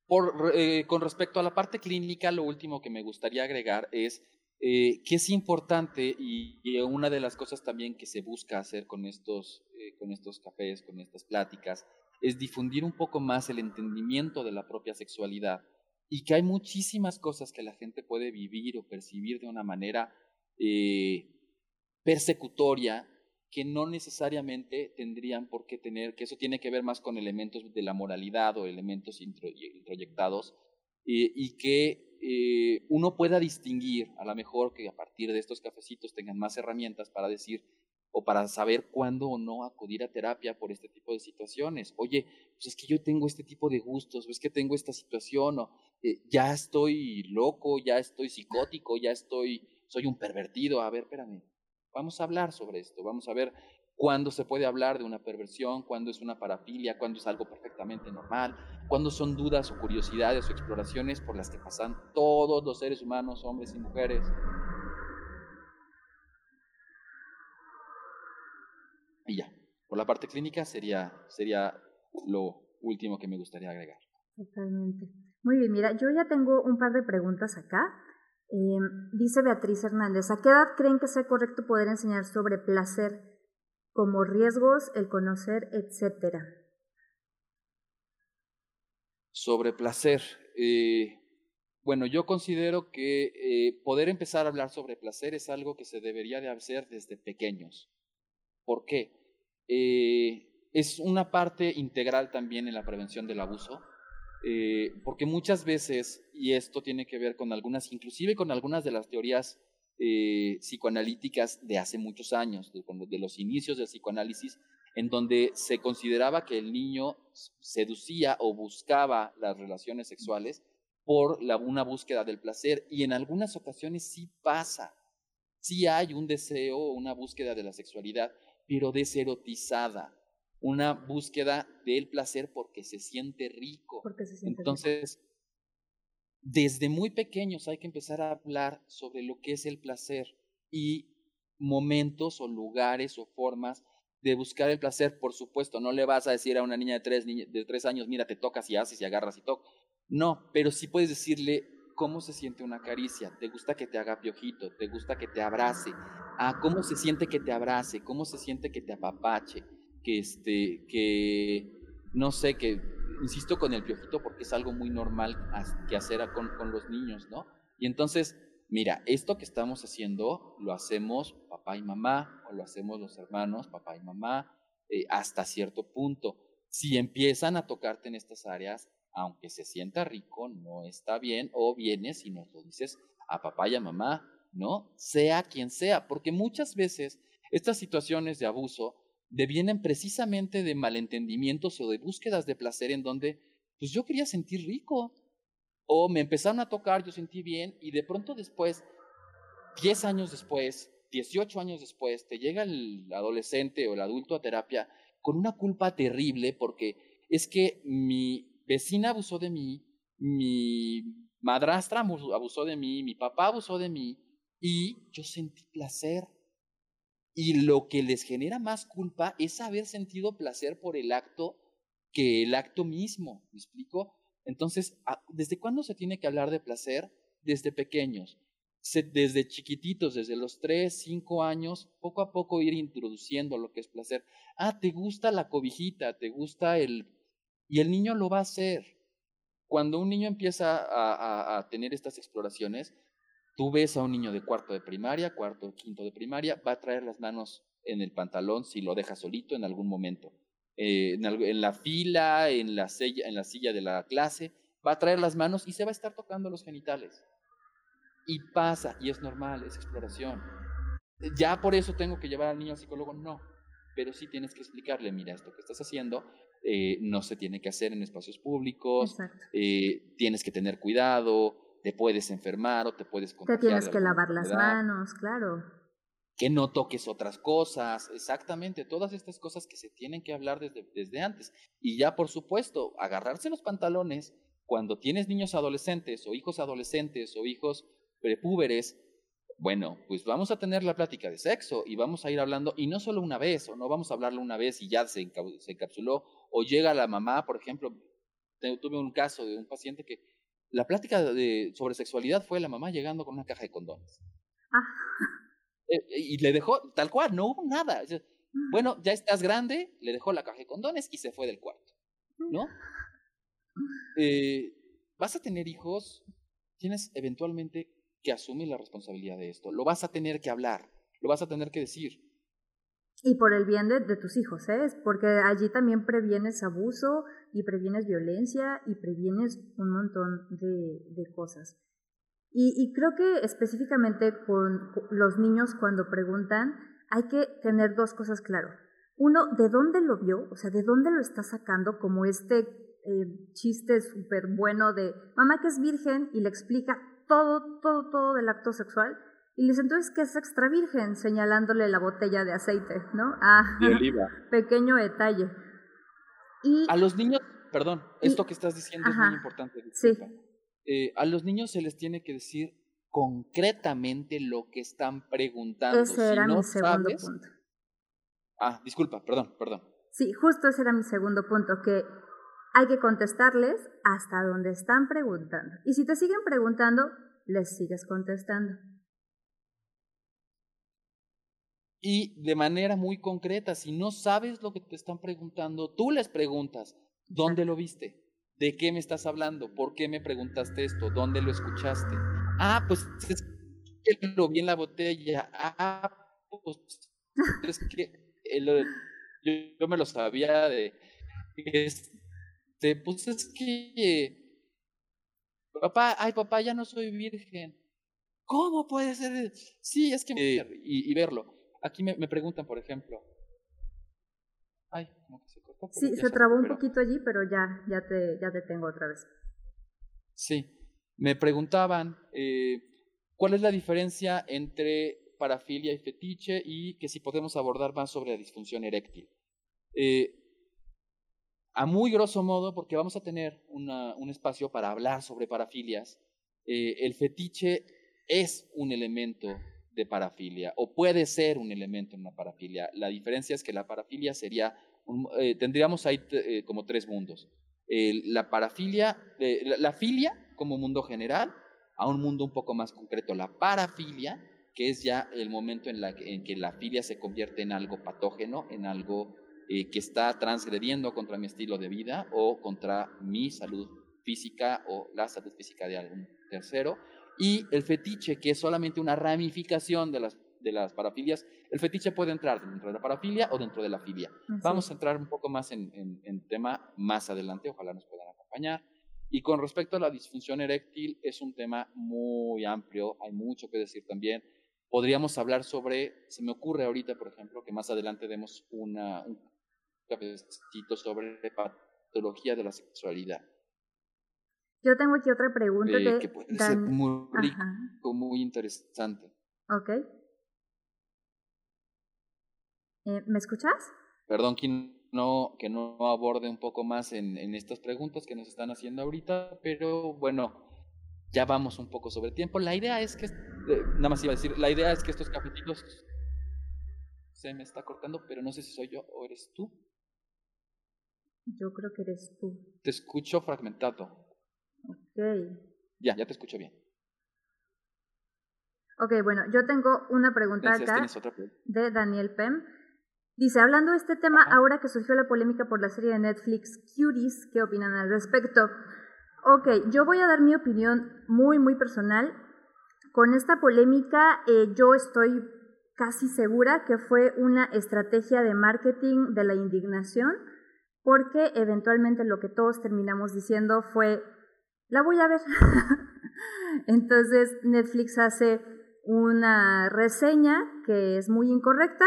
[SPEAKER 3] Por, eh, con respecto a la parte clínica, lo último que me gustaría agregar es eh, que es importante y, y, una de las cosas también que se busca hacer con estos, eh, con estos cafés, con estas pláticas, es difundir un poco más el entendimiento de la propia sexualidad y que hay muchísimas cosas que la gente puede vivir o percibir de una manera eh, persecutoria que no necesariamente tendrían por qué tener, que eso tiene que ver más con elementos de la moralidad o elementos introyectados, y que eh, uno pueda distinguir, a lo mejor que a partir de estos cafecitos tengan más herramientas para decir, o para saber cuándo o no acudir a terapia por este tipo de situaciones. Oye, pues es que yo tengo este tipo de gustos, o es que tengo esta situación, o eh, ya estoy loco, ya estoy psicótico, ya estoy, soy un pervertido. A ver, espérame, vamos a hablar sobre esto, vamos a ver cuándo se puede hablar de una perversión, cuándo es una parafilia, cuándo es algo perfectamente normal, cuándo son dudas o curiosidades o exploraciones por las que pasan todos los seres humanos, hombres y mujeres. Y ya, por la parte clínica sería, sería lo último que me gustaría agregar.
[SPEAKER 2] Totalmente. Muy bien, mira, yo ya tengo un par de preguntas acá. Em, dice Beatriz Hernández, ¿a qué edad creen que sea correcto poder enseñar sobre placer como riesgos, el conocer, etcétera?
[SPEAKER 3] Sobre placer. Eh, bueno, yo considero que eh, poder empezar a hablar sobre placer es algo que se debería de hacer desde pequeños. ¿Por qué? Eh, es una parte integral también en la prevención del abuso, eh, porque muchas veces, y esto tiene que ver con algunas, inclusive con algunas de las teorías eh, psicoanalíticas de hace muchos años, de, los inicios del psicoanálisis, en donde se consideraba que el niño seducía o buscaba las relaciones sexuales por la, una búsqueda del placer, y en algunas ocasiones sí pasa, sí hay un deseo o una búsqueda de la sexualidad, pero deserotizada, una búsqueda del placer porque se siente rico. Entonces, desde muy pequeños hay que empezar a hablar sobre lo que es el placer y momentos o lugares o formas de buscar el placer. Por supuesto, no le vas a decir a una niña de tres, de tres años, mira, te tocas y haces y agarras y tocas. No, pero sí puedes decirle cómo se siente una caricia, te gusta que te haga piojito, te gusta que te abrace, ah, cómo se siente que te abrace, cómo se siente que te apapache, que este, que no sé, que insisto con el piojito porque es algo muy normal que hacer con, con los niños, ¿no? Y entonces, mira, esto que estamos haciendo lo hacemos papá y mamá, o lo hacemos los hermanos, papá y mamá, eh, hasta cierto punto. Si empiezan a tocarte en estas áreas, aunque se sienta rico, no está bien, o vienes y nos lo dices a papá y a mamá, ¿no? Sea quien sea, porque muchas veces estas situaciones de abuso devienen precisamente de malentendimientos o de búsquedas de placer en donde, pues yo quería sentir rico, o me empezaron a tocar, yo sentí bien, y de pronto después, 10 años después, 18 años después, te llega el adolescente o el adulto a terapia con una culpa terrible porque es que mi vecina abusó de mí, mi madrastra abusó de mí, mi papá abusó de mí y yo sentí placer. Y lo que les genera más culpa es haber sentido placer por el acto que el acto mismo. ¿Me explico? Entonces, ¿desde cuándo se tiene que hablar de placer? Desde pequeños. Desde chiquititos, desde los 3, 5 años, poco a poco ir introduciendo lo que es placer. Ah, te gusta la cobijita, te gusta el y el niño lo va a hacer. Cuando un niño empieza a, tener estas exploraciones, tú ves a un niño de cuarto de primaria, cuarto, quinto de primaria, va a traer las manos en el pantalón si lo deja solito en algún momento. Eh, en, la fila, en la, silla, en la silla de la clase, va a traer las manos y se va a estar tocando los genitales. Y pasa, y es normal, es exploración. Ya por eso tengo que llevar al niño al psicólogo, no. Pero sí tienes que explicarle, mira, esto que estás haciendo eh, no se tiene que hacer en espacios públicos, eh, tienes que tener cuidado, te puedes enfermar o te puedes contagiar.
[SPEAKER 2] Te tienes que lavar las manos, claro.
[SPEAKER 3] Que no toques otras cosas, exactamente, todas estas cosas que se tienen que hablar desde, desde antes. Y ya, por supuesto, agarrarse los pantalones cuando tienes niños adolescentes o hijos adolescentes o hijos prepúberes, bueno, pues vamos a tener la plática de sexo y vamos a ir hablando, y no solo una vez, o no vamos a hablarlo una vez y ya se, se encapsuló, o llega la mamá, por ejemplo, tuve un caso de un paciente que la plática de, sobre sexualidad fue la mamá llegando con una caja de condones. Ah. Eh, y le dejó, tal cual, no hubo nada. Mm. Bueno, ya estás grande, le dejó la caja de condones y se fue del cuarto, ¿no? Eh, vas a tener hijos, tienes eventualmente que asumir la responsabilidad de esto. Lo vas a tener que hablar, lo vas a tener que decir.
[SPEAKER 2] Y por el bien de, tus hijos, ¿eh? Porque allí también previenes abuso y previenes violencia y previenes un montón de, de cosas. Y, creo que específicamente con los niños cuando preguntan, hay que tener dos cosas claro. Uno, ¿de dónde lo vio? O sea, ¿de dónde lo está sacando como este eh, chiste súper bueno de mamá que es virgen y le explica todo, todo, todo del acto sexual. Y le dice, entonces, ¿qué es extra virgen? Señalándole la botella de aceite, ¿no? Ah,
[SPEAKER 3] de oliva.
[SPEAKER 2] Pequeño detalle.
[SPEAKER 3] Y, a los niños, perdón, esto que estás diciendo es muy importante. Sí. Eh, a los niños se les tiene que decir concretamente lo que están preguntando.
[SPEAKER 2] Ese era mi segundo punto.
[SPEAKER 3] Ah, disculpa, perdón, perdón.
[SPEAKER 2] Sí, justo ese era mi segundo punto, que hay que contestarles hasta donde están preguntando. Y si te siguen preguntando, les sigues contestando.
[SPEAKER 3] Y de manera muy concreta, si no sabes lo que te están preguntando, tú les preguntas, ¿dónde lo viste? ¿De qué me estás hablando? ¿Por qué me preguntaste esto? ¿Dónde lo escuchaste? Ah, pues es que lo vi en la botella. Ah, pues es que yo, me lo sabía de este, pues es que, papá, ay papá, ya no soy virgen. ¿Cómo puede ser? Sí, es que... y, y, verlo. Aquí me, me, preguntan, por ejemplo. Ay, como que se cortó.
[SPEAKER 2] Sí, se trabó un poquito allí, pero ya, ya, te, ya te tengo otra vez.
[SPEAKER 3] Sí, me preguntaban eh, cuál es la diferencia entre parafilia y fetiche y que si podemos abordar más sobre la disfunción eréctil. Eh, a muy grosso modo, porque vamos a tener un espacio para hablar sobre parafilias, eh, el fetiche es un elemento de parafilia o puede ser un elemento en una parafilia. La diferencia es que la parafilia sería, eh, tendríamos ahí eh, como tres mundos. la parafilia, la, filia como mundo general, a un mundo un poco más concreto, la parafilia, que es ya el momento en, la, en que la filia se convierte en algo patógeno, en algo eh, que está transgrediendo contra mi estilo de vida o contra mi salud física o la salud física de algún tercero. Y el fetiche, que es solamente una ramificación de las, de las parafilias, el fetiche puede entrar dentro de la parafilia o dentro de la filia. Vamos a entrar un poco más en, en, tema más adelante, ojalá nos puedan acompañar. Y con respecto a la disfunción eréctil, es un tema muy amplio, hay mucho que decir también. Podríamos hablar sobre, se me ocurre ahorita, por ejemplo, que más adelante demos una, un cafecito sobre patología de la sexualidad.
[SPEAKER 2] Yo tengo aquí otra pregunta
[SPEAKER 3] eh, que puede ser muy rico, muy interesante.
[SPEAKER 2] Ok. Eh, ¿Me escuchas?
[SPEAKER 3] Perdón que no, que no aborde un poco más en, en estas preguntas que nos están haciendo ahorita, pero bueno, ya vamos un poco sobre tiempo. La idea es que, eh, nada más iba a decir, la idea es que estos cafetitos se me está cortando, pero no sé si soy yo o eres tú.
[SPEAKER 2] Yo creo que eres tú.
[SPEAKER 3] Te escucho fragmentado.
[SPEAKER 2] Ok.
[SPEAKER 3] Ya, ya te escucho bien.
[SPEAKER 2] Ok, bueno, yo tengo una pregunta acá de Daniel Pem. Dice, hablando de este tema, ahora que surgió la polémica por la serie de Netflix Cuties, ¿qué opinan al respecto? Ok, yo voy a dar mi opinión muy, muy personal. Con esta polémica, eh, yo estoy casi segura que fue una estrategia de marketing de la indignación porque eventualmente lo que todos terminamos diciendo fue, la voy a ver. Entonces Netflix hace una reseña que es muy incorrecta.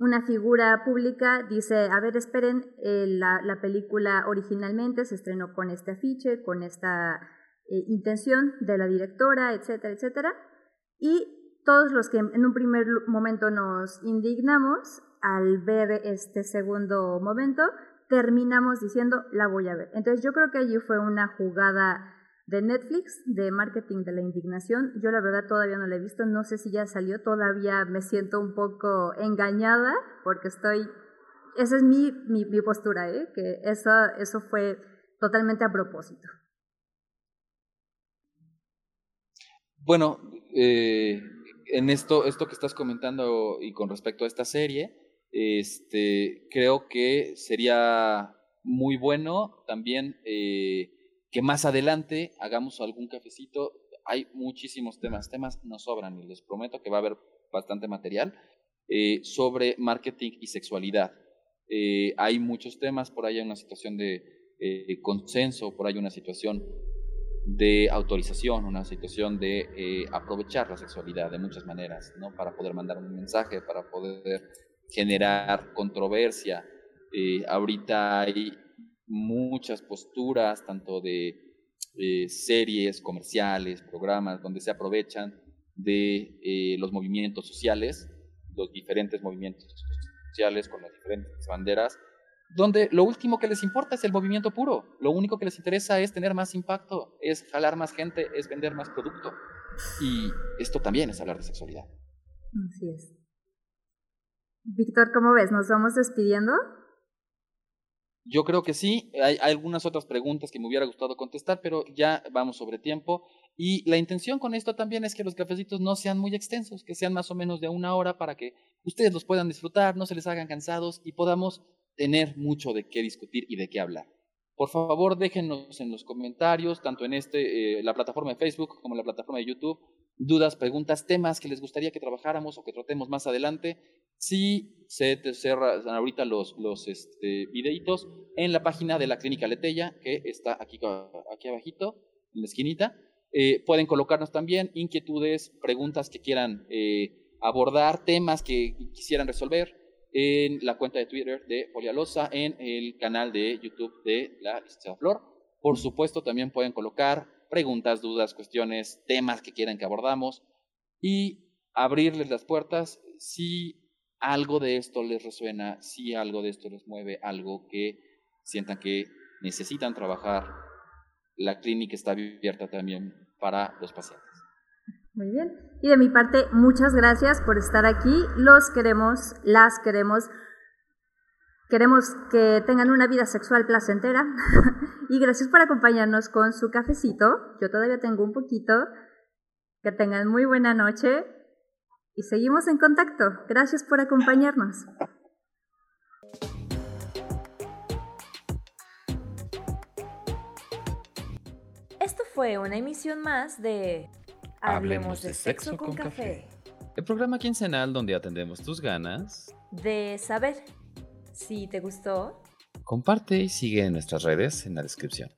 [SPEAKER 2] Una figura pública dice, a ver, esperen, eh, la, la, película originalmente se estrenó con este afiche, con esta eh, intención de la directora, etcétera, etcétera. Y todos los que en un primer momento nos indignamos al ver este segundo momento, terminamos diciendo, la voy a ver. Entonces yo creo que allí fue una jugada de Netflix, de marketing de la indignación. Yo la verdad todavía no la he visto, no sé si ya salió, todavía me siento un poco engañada porque estoy, esa es mi, mi, postura, ¿eh? que eso, eso fue totalmente a propósito.
[SPEAKER 3] Bueno, eh, en esto, esto que estás comentando y con respecto a esta serie, este, creo que sería muy bueno también eh, que más adelante hagamos algún cafecito. Hay muchísimos temas, temas nos sobran y les prometo que va a haber bastante material eh, sobre marketing y sexualidad. Eh, hay muchos temas, por ahí hay una situación de eh, consenso, por ahí una situación de autorización, una situación de aprovechar la sexualidad de muchas maneras, ¿no? Para poder mandar un mensaje, para poder generar controversia. ahorita hay muchas posturas, tanto de eh, series, comerciales, programas, donde se aprovechan de eh, los movimientos sociales, los diferentes movimientos sociales con las diferentes banderas, donde lo último que les importa es el movimiento puro, lo único que les interesa es tener más impacto, es jalar más gente, es vender más producto. Y esto también es hablar de sexualidad.
[SPEAKER 2] Así es. Víctor, ¿cómo ves? ¿Nos vamos despidiendo?
[SPEAKER 3] Yo creo que sí. Hay, algunas otras preguntas que me hubiera gustado contestar, pero ya vamos sobre tiempo. Y la intención con esto también es que los cafecitos no sean muy extensos, que sean más o menos de una hora para que ustedes los puedan disfrutar, no se les hagan cansados y podamos tener mucho de qué discutir y de qué hablar. Por favor, déjenos en los comentarios, tanto en este, eh, la plataforma de Facebook como en la plataforma de YouTube, dudas, preguntas, temas que les gustaría que trabajáramos o que tratemos más adelante. Si se te cerran ahorita los, los este, videitos en la página de la Clínica Letella, que está aquí, aquí abajito, en la esquinita. Eh, pueden colocarnos también inquietudes, preguntas que quieran eh, abordar, temas que quisieran resolver en la cuenta de Twitter de Polialosa, en el canal de YouTube de la licenciada Flor. Por supuesto, también pueden colocar preguntas, dudas, cuestiones, temas que quieran que abordamos y abrirles las puertas si algo de esto les resuena, si algo de esto les mueve, algo que sientan que necesitan trabajar, la clínica está abierta también para los pacientes.
[SPEAKER 2] Muy bien. Y de mi parte, muchas gracias por estar aquí. Los queremos, las queremos. Queremos que tengan una vida sexual placentera. y gracias por acompañarnos con su cafecito. Yo todavía tengo un poquito. Que tengan muy buena noche y seguimos en contacto. Gracias por acompañarnos.
[SPEAKER 4] Esto fue una emisión más de Hablemos de, sexo, con, café.
[SPEAKER 1] El programa quincenal donde atendemos tus ganas
[SPEAKER 4] de saber. Si te gustó,
[SPEAKER 1] comparte y sigue en nuestras redes en la descripción.